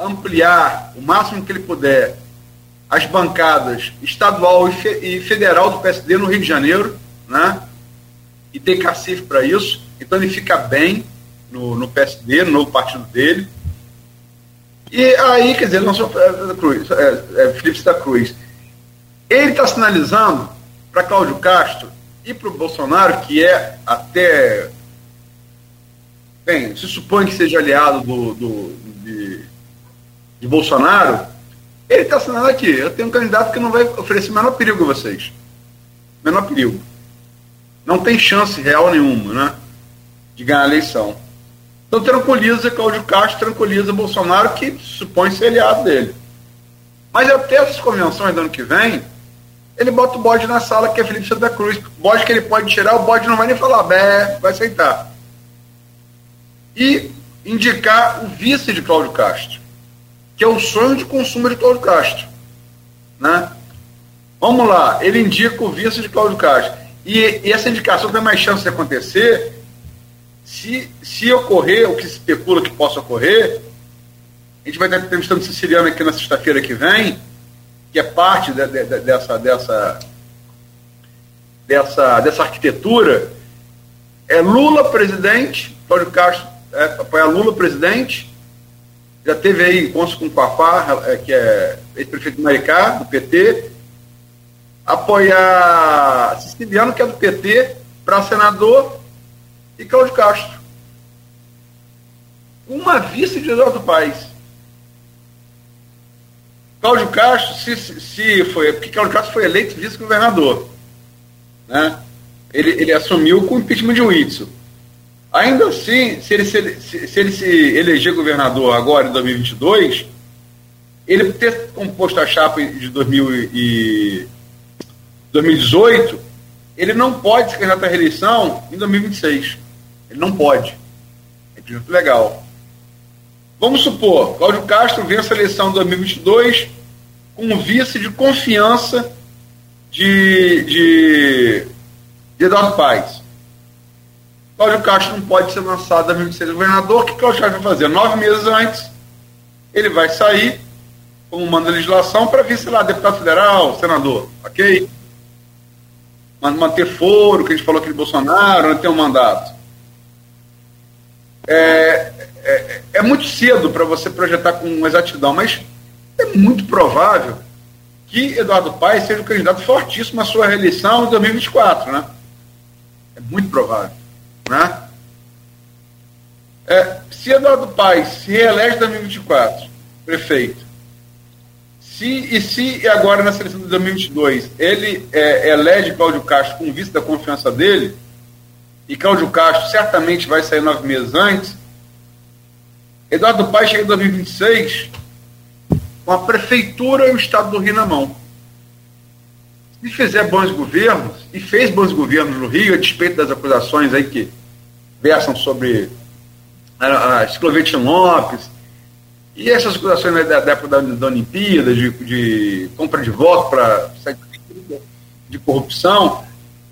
ampliar o máximo que ele puder as bancadas estadual e, fe, federal do PSD no Rio de Janeiro, né? E tem cacife para isso. Então ele fica bem no, no PSD, no novo partido dele. E aí, quer dizer, não sou é, Cruz, é, é, Felipe da Cruz. Ele está sinalizando para Cláudio Castro e para o Bolsonaro, que é até. Bem, se supõe que seja aliado do, do de, de Bolsonaro, ele está assinando aqui. Eu tenho um candidato que não vai oferecer o menor perigo a vocês. Menor perigo. Não tem chance real nenhuma, né? De ganhar a eleição. Então tranquiliza Cláudio Castro, tranquiliza Bolsonaro, que supõe ser aliado dele. Mas até essas convenções do ano que vem, ele bota o bode na sala, que é Felipe Santa Cruz. O bode que ele pode tirar, o bode não vai nem falar, bé, vai aceitar. E indicar o vice de Cláudio Castro, que é o sonho de consumo de Cláudio Castro. Né? Vamos lá, ele indica o vice de Cláudio Castro. E, e essa indicação tem mais chance de acontecer se, se ocorrer o que se especula que possa ocorrer, a gente vai estar entrevistando Siciliano aqui na sexta-feira que vem, que é parte de, de, dessa, dessa, dessa, dessa arquitetura, é Lula presidente, Cláudio Castro é, apoia Lula presidente, já teve aí encontros com o Papá, é, que é ex-prefeito de Maricá, do PT, apoiar Siciliano, que é do PT, para senador, e Cláudio Castro. Uma vice de Eduardo Paes. Cláudio Castro, se, se foi, porque Cláudio Castro foi eleito vice-governador. Né? Ele, ele assumiu com o impeachment de Whitson. Ainda assim, se ele se, se ele se eleger governador agora em 2022, ele ter composto a chapa de 2000 e 2018, ele não pode se candidatar à reeleição em 2026. Ele não pode. É muito legal. Vamos supor, Cláudio Castro vence a eleição de 2022 com um vice de confiança de, de, de Eduardo Paes. Cláudio Castro não pode ser lançado em 2026 governador. O que Cláudio Castro vai fazer? Nove meses antes, ele vai sair, como manda a legislação, para vir, sei lá, deputado federal, senador. Ok? Manter foro, que a gente falou aqui de Bolsonaro, manter um mandato. É, é, é muito cedo para você projetar com exatidão, mas é muito provável que Eduardo Paes seja um candidato fortíssimo à sua reeleição em 2024, né? É muito provável, né? É, se Eduardo Paes se reelege em 2024, prefeito, se, e se agora na seleção de 2022 ele é, elege Cláudio Castro com vice da confiança dele, e Cláudio Castro certamente vai sair nove meses antes, Eduardo Paes chega em 2026 com a prefeitura e o Estado do Rio na mão. Se fizer bons governos, e fez bons governos no Rio, a despeito das acusações aí que versam sobre a, a Esclovete Lopes, e essas acusações né, da, da época da, da Olimpíada, de, de compra de voto para de corrupção,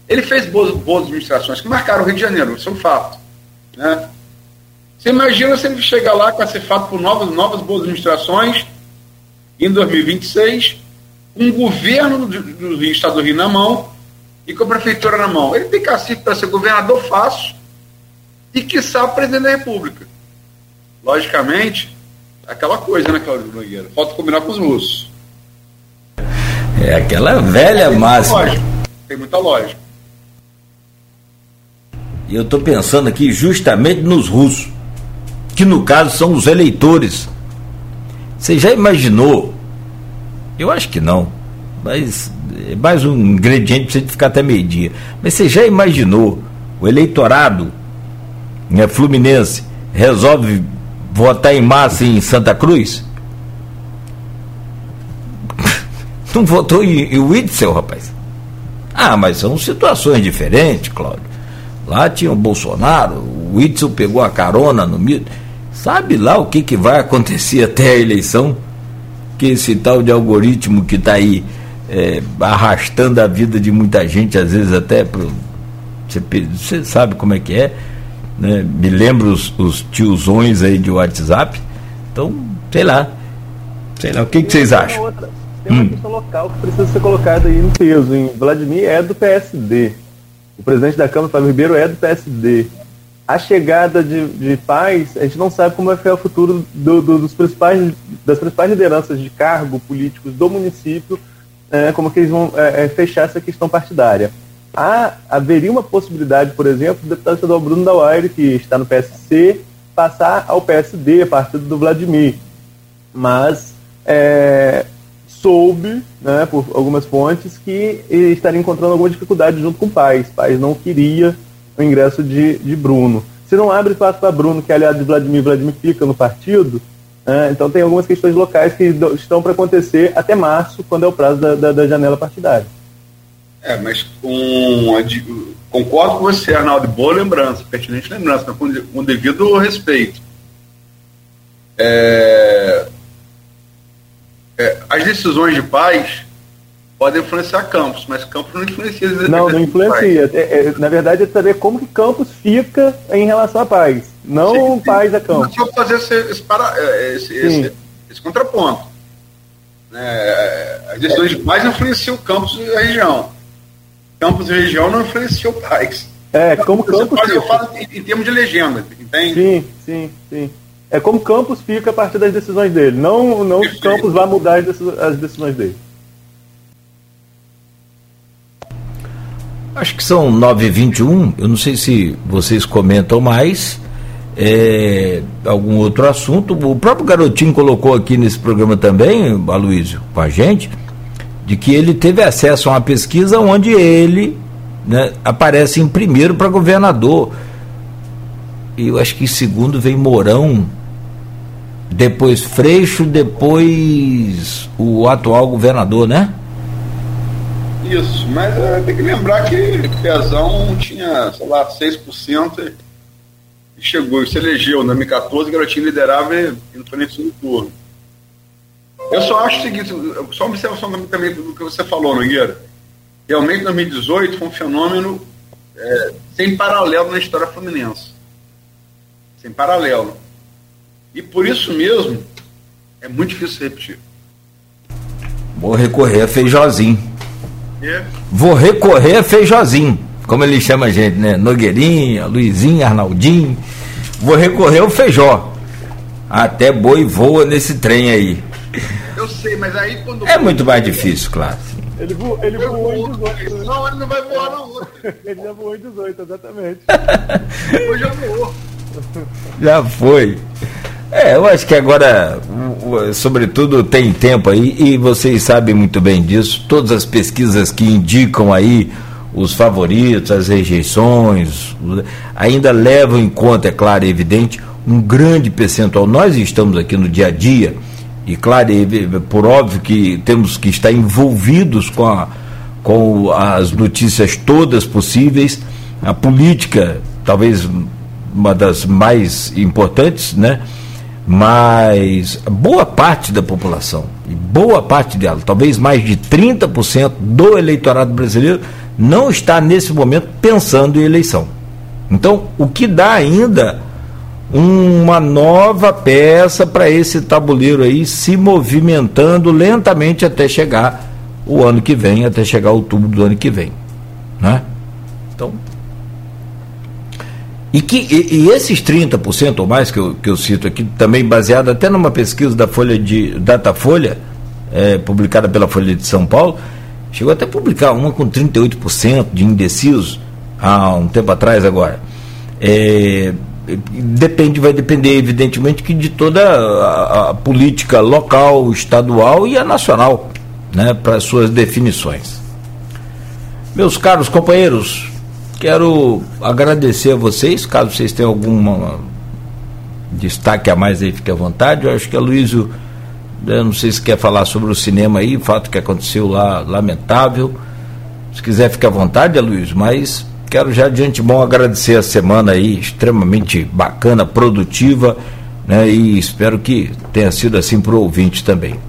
ele fez boas, boas administrações que marcaram o Rio de Janeiro, isso é um fato. Né? Você imagina se ele chegar lá com esse fato por novas, novas boas administrações, em 2026, um governo do, do Rio, Estado do Rio na mão e com a prefeitura na mão. Ele tem cacife para ser governador fácil e, quiçá, presidente da República. Logicamente, aquela coisa, né, Claudio Nogueira? Falta combinar com os russos. É aquela velha tem máxima. Lógica, tem muita lógica. E eu estou pensando aqui justamente nos russos que no caso são os eleitores. Você já imaginou? Eu acho que não, mas é mais um ingrediente para você ficar até meio-dia. Mas você já imaginou o eleitorado né, fluminense resolve votar em massa em Santa Cruz? Não votou em, em Witzel, rapaz? Ah, mas são situações diferentes, Cláudio. Lá tinha o Bolsonaro, o Witzel pegou a carona no mito. Sabe lá o que, que vai acontecer até a eleição? Que esse tal de algoritmo que está aí é, arrastando a vida de muita gente, às vezes até. Você, você sabe como é que é? Né? Me lembro os, os tiozões aí de WhatsApp. Então, sei lá. Sei lá, o que, que vocês acham? Outra, tem uma hum. questão local que precisa ser colocada aí no peso. Em Vladimir é do PSD. O presidente da Câmara, Fábio Ribeiro, é do PSD a chegada de, de paz, a gente não sabe como vai ficar o futuro do, do, dos principais, das principais lideranças de cargo políticos do município, é, como que eles vão é, é, fechar essa questão partidária. Há, haveria uma possibilidade, por exemplo, do deputado estadual Bruno Dauaire, que está no PSC, passar ao PSD, partido do Vladimir. Mas é, soube, né, por algumas fontes, que estaria encontrando alguma dificuldade junto com o Paz. Paz não queria o ingresso de, de Bruno. Se não abre espaço para Bruno, que é aliado de Vladimir, Vladimir fica no partido, né, então tem algumas questões locais que estão para acontecer até março, quando é o prazo da, da, da janela partidária. É, mas com concordo com você, Arnaldo, boa lembrança, pertinente lembrança, mas com, com devido respeito. É, é, as decisões de paz pode influenciar Campos, mas Campos não influencia. Não, não influencia. É, é, na verdade, é saber como que Campos fica em relação à paz, não sim, sim. paz a Campos. Só fazer esse, esse, para, é, esse, esse, esse, contraponto. É, as decisões mais influenciam o campus e a região. Campus e região não influenciam o país. É, como campus. eu falo em, em, termos de legenda, entende? Sim, sim, sim. É como campus fica a partir das decisões dele. Não, não o campus vai mudar as decisões dele. Acho que são 9h21. Eu não sei se vocês comentam mais. É, algum outro assunto. O próprio Garotinho colocou aqui nesse programa também, Aloysio, com a gente, de que ele teve acesso a uma pesquisa onde ele né, aparece em primeiro para governador. E eu acho que em segundo vem Mourão, depois Freixo, depois o atual governador, né? Isso, mas é, tem que lembrar que Pezão tinha, sei lá, 6% e chegou, se elegeu em 2014, Garotinho liderava e não foi nem segundo turno. Eu só acho o seguinte, só uma observação também do que você falou, Nogueira. Realmente 2018 foi um fenômeno é, sem paralelo na história fluminense. Sem paralelo. E por isso mesmo, é muito difícil repetir. Vou recorrer a Feijozinho. Vou recorrer a Feijozinho, como ele chama a gente, né? Nogueirinha, Luizinho, Arnaldinho. Vou recorrer ao Feijó. Até boi voa nesse trem aí. Eu sei, mas aí quando. É muito mais difícil, claro. Ele, voou, ele voou em 18. Não, ele não vai voar, não. ele já voou em 18, exatamente. Hoje já voou. Já foi. É, eu acho que agora, sobretudo, tem tempo aí, e vocês sabem muito bem disso, todas as pesquisas que indicam aí os favoritos, as rejeições, ainda levam em conta, é claro e evidente, um grande percentual. Nós estamos aqui no dia a dia, e claro, por óbvio que temos que estar envolvidos com, a, com as notícias todas possíveis, a política, talvez uma das mais importantes, né? mas boa parte da população, boa parte dela, talvez mais de 30% do eleitorado brasileiro, não está nesse momento pensando em eleição. Então, o que dá ainda uma nova peça para esse tabuleiro aí se movimentando lentamente até chegar o ano que vem, até chegar outubro do ano que vem. Né? Então, e, que, e, e, esses 30% ou mais que eu, que eu cito aqui, também baseado até numa pesquisa da Folha de Datafolha, é, publicada pela Folha de São Paulo, chegou até a publicar uma com 38% de indecisos há um tempo atrás agora. É, depende, vai depender, evidentemente, que de toda a, a política local, estadual e a nacional, né, para suas definições. Meus caros companheiros, Quero agradecer a vocês, caso vocês tenham algum destaque a mais aí, fique à vontade. Eu acho que a Luísio, eu não sei se quer falar sobre o cinema aí, o fato que aconteceu lá, lamentável. Se quiser, fique à vontade, Luísio, mas quero já de antemão agradecer a semana aí, extremamente bacana, produtiva, né? E espero que tenha sido assim para o ouvinte também.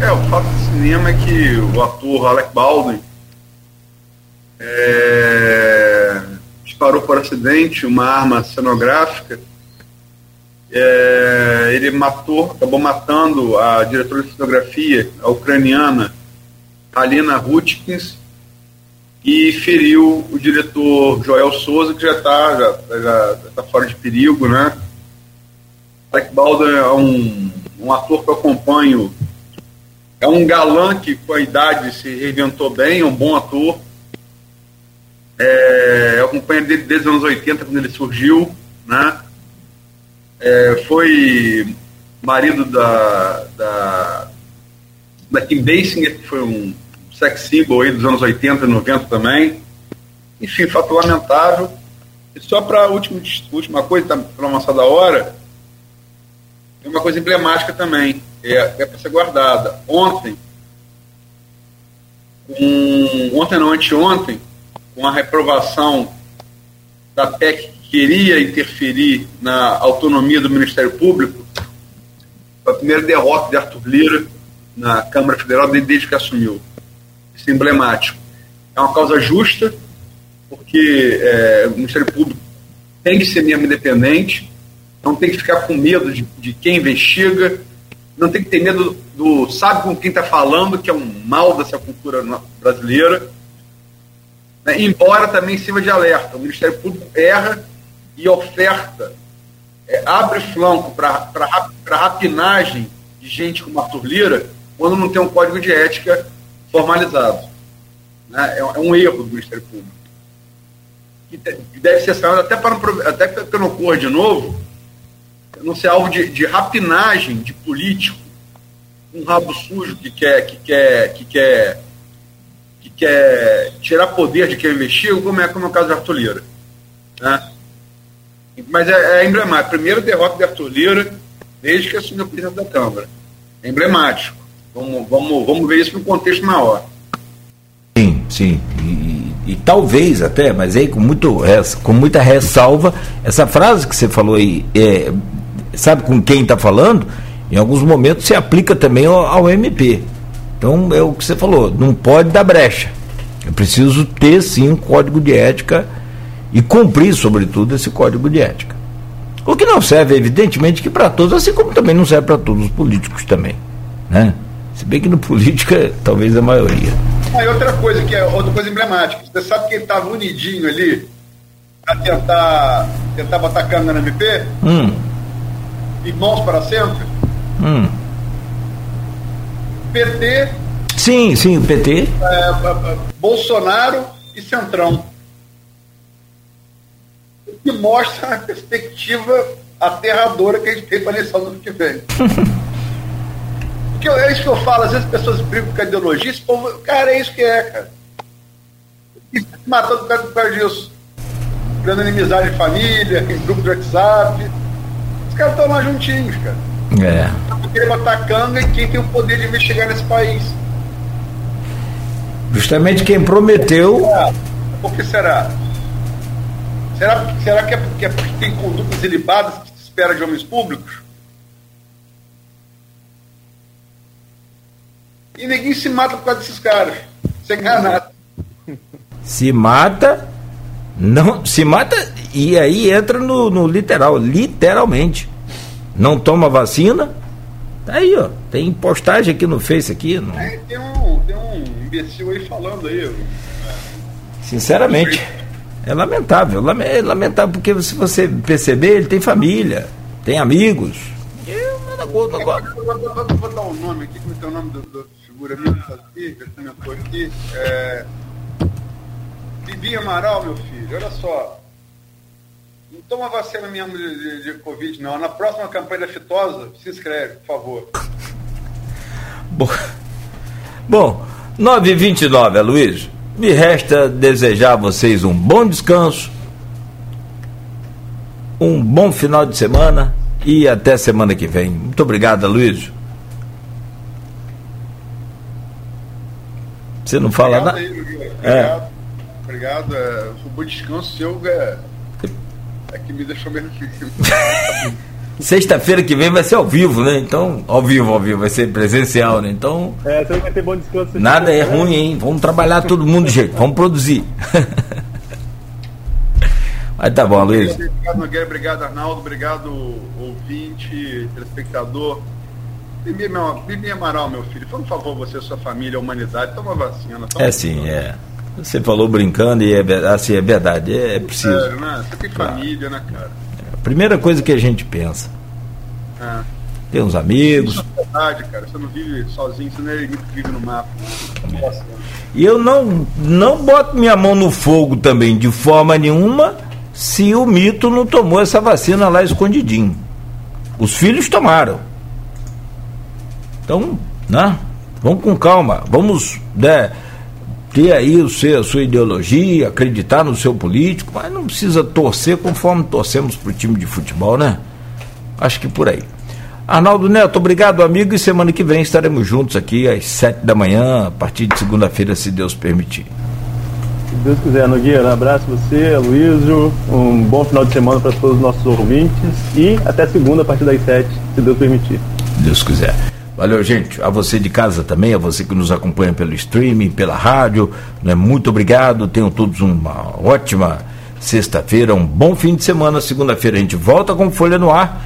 É, o fato do cinema é que o ator Alec Baldwin é, disparou por acidente uma arma cenográfica. É, ele matou, acabou matando a diretora de fotografia, a ucraniana Alina Rutkins, e feriu o diretor Joel Souza, que já está já, já tá fora de perigo, né? Alec Baldwin é um, um ator que eu acompanho, é um galã que com a idade se reinventou bem, é um bom ator, é, eu acompanho ele desde os anos 80, quando ele surgiu, né? É, foi marido da, da, da Kim Basinger, que foi um sex symbol aí dos anos 80 e 90 também. Enfim, fato lamentável. E só para a última, última coisa, tá para avançar da hora, tem uma coisa emblemática também, é, é para ser guardada. Ontem, um, ontem não, anteontem, com a reprovação da PEC que queria interferir na autonomia do Ministério Público, a primeira derrota de Arthur Lira na Câmara Federal desde que assumiu. Isso é emblemático. É uma causa justa, porque é, o Ministério Público tem que ser mesmo independente, não tem que ficar com medo de, de quem investiga, não tem que ter medo do, do sabe com quem está falando, que é um mal dessa cultura brasileira. Né? Embora também sirva de alerta. O Ministério Público erra e oferta, é, abre flanco para rapinagem de gente como Arthur Lira, quando não tem um código de ética formalizado. Né? É, é um erro do Ministério Público. Que deve ser sanado até para até que não ocorra de novo, não ser alvo de, de rapinagem de político, um rabo sujo que quer, que quer, que quer, que quer tirar poder de quem investiga, como é, como é o caso de Arthur Lira. Né? Mas é, é emblemático. Primeira derrota de Arthur Lira desde que assumiu a presidência da Câmara. É emblemático. Vamos, vamos, vamos ver isso no contexto maior. Sim, sim. E, e, talvez até, mas aí com, muito, com muita ressalva, essa frase que você falou aí, é, sabe com quem está falando? Em alguns momentos se aplica também ao, ao, MP. Então é o que você falou, não pode dar brecha. É preciso ter sim um código de ética e cumprir, sobretudo, esse código de ética. O que não serve, evidentemente, que para todos, assim como também não serve para todos os políticos também. Né? Se bem que no política, talvez a maioria. Ah, e outra coisa que é outra coisa emblemática. Você sabe quem estava unidinho ali para tentar, tentar botar câmera no MP? Hum. Irmãos para sempre? Hum. PT. Sim, sim, o PT. É, é, é, Bolsonaro e Centrão. O que mostra a perspectiva aterradora que a gente tem para a eleição do ano que vem. Porque é isso que eu falo, às vezes as pessoas brigam com a ideologia, esse povo, cara, é isso que é, cara. E se matando por causa, por causa disso. Criando inimizade de família, em grupo de WhatsApp. Os caras estão lá juntinhos, cara. É. Querem botar canga e quem tem o poder de investigar nesse país. Justamente quem prometeu. Por que será? Será, será que, é porque, é porque tem condutas ilibadas que se espera de homens públicos? E ninguém se mata por causa desses caras. Sem ganhar nada. Se mata, não. Se mata e aí entra no, no literal, literalmente. Não toma vacina. Tá aí, ó. Tem postagem aqui no Face aqui. No... É, tem, um, tem um imbecil aí falando aí. Sinceramente. É lamentável, é lamentável, porque se você perceber, ele tem família, tem amigos. Eu, agora. Vou, vou dar um nome aqui, como é, é o nome do, do figura minha aqui, que comentou aqui. É... Bibi Amaral, meu filho, olha só. Não toma vacina mesmo de, de, de, Covid, não. Na próxima campanha da fitosa, se inscreve, por favor. Bom, Bom 9h29, Luiz. Me resta desejar a vocês um bom descanso, um bom final de semana e até semana que vem. Muito obrigado, Luiz. Você não fala nada? Obrigado. É. Obrigado. É, o bom descanso seu é, é que me deixou mesmo. Sexta-feira que vem vai ser ao vivo, né? Então, ao vivo, ao vivo, vai ser presencial, né? Então. É, você vai ter bom descanso. Nada é ruim, hein? Vamos trabalhar todo mundo de jeito, vamos produzir. Mas tá bom, Luiz. Obrigado, Nogueira, obrigado, Arnaldo, obrigado, ouvinte, telespectador. Bibi, meu, Bibi Amaral, meu filho, por favor, você e sua família, a humanidade, toma vacina. Toma é sim, é. Você falou brincando e é, assim, é verdade, é, é preciso. Sério, né? Você tem claro. família, né, cara? É primeira coisa que a gente pensa. É. Tem uns amigos. É verdade, cara. Você não vive sozinho, você não é que vive no mapa. Né? E eu não, não boto minha mão no fogo também, de forma nenhuma, se o mito não tomou essa vacina lá escondidinho. Os filhos tomaram. Então, né? Vamos com calma, vamos né, ter aí o seu, a sua ideologia, acreditar no seu político, mas não precisa torcer conforme torcemos para o time de futebol, né? Acho que por aí. Arnaldo Neto, obrigado, amigo, e semana que vem estaremos juntos aqui às sete da manhã, a partir de segunda-feira, se Deus permitir. Se Deus quiser, Nogueira, um abraço a você, Aloysio, um bom final de semana para todos os nossos ouvintes e até segunda, a partir das sete, se Deus permitir. Deus quiser. Valeu, gente. A você de casa também, a você que nos acompanha pelo streaming, pela rádio. Né? Muito obrigado. Tenham todos uma ótima sexta-feira, um bom fim de semana. Segunda-feira a gente volta com Folha no Ar.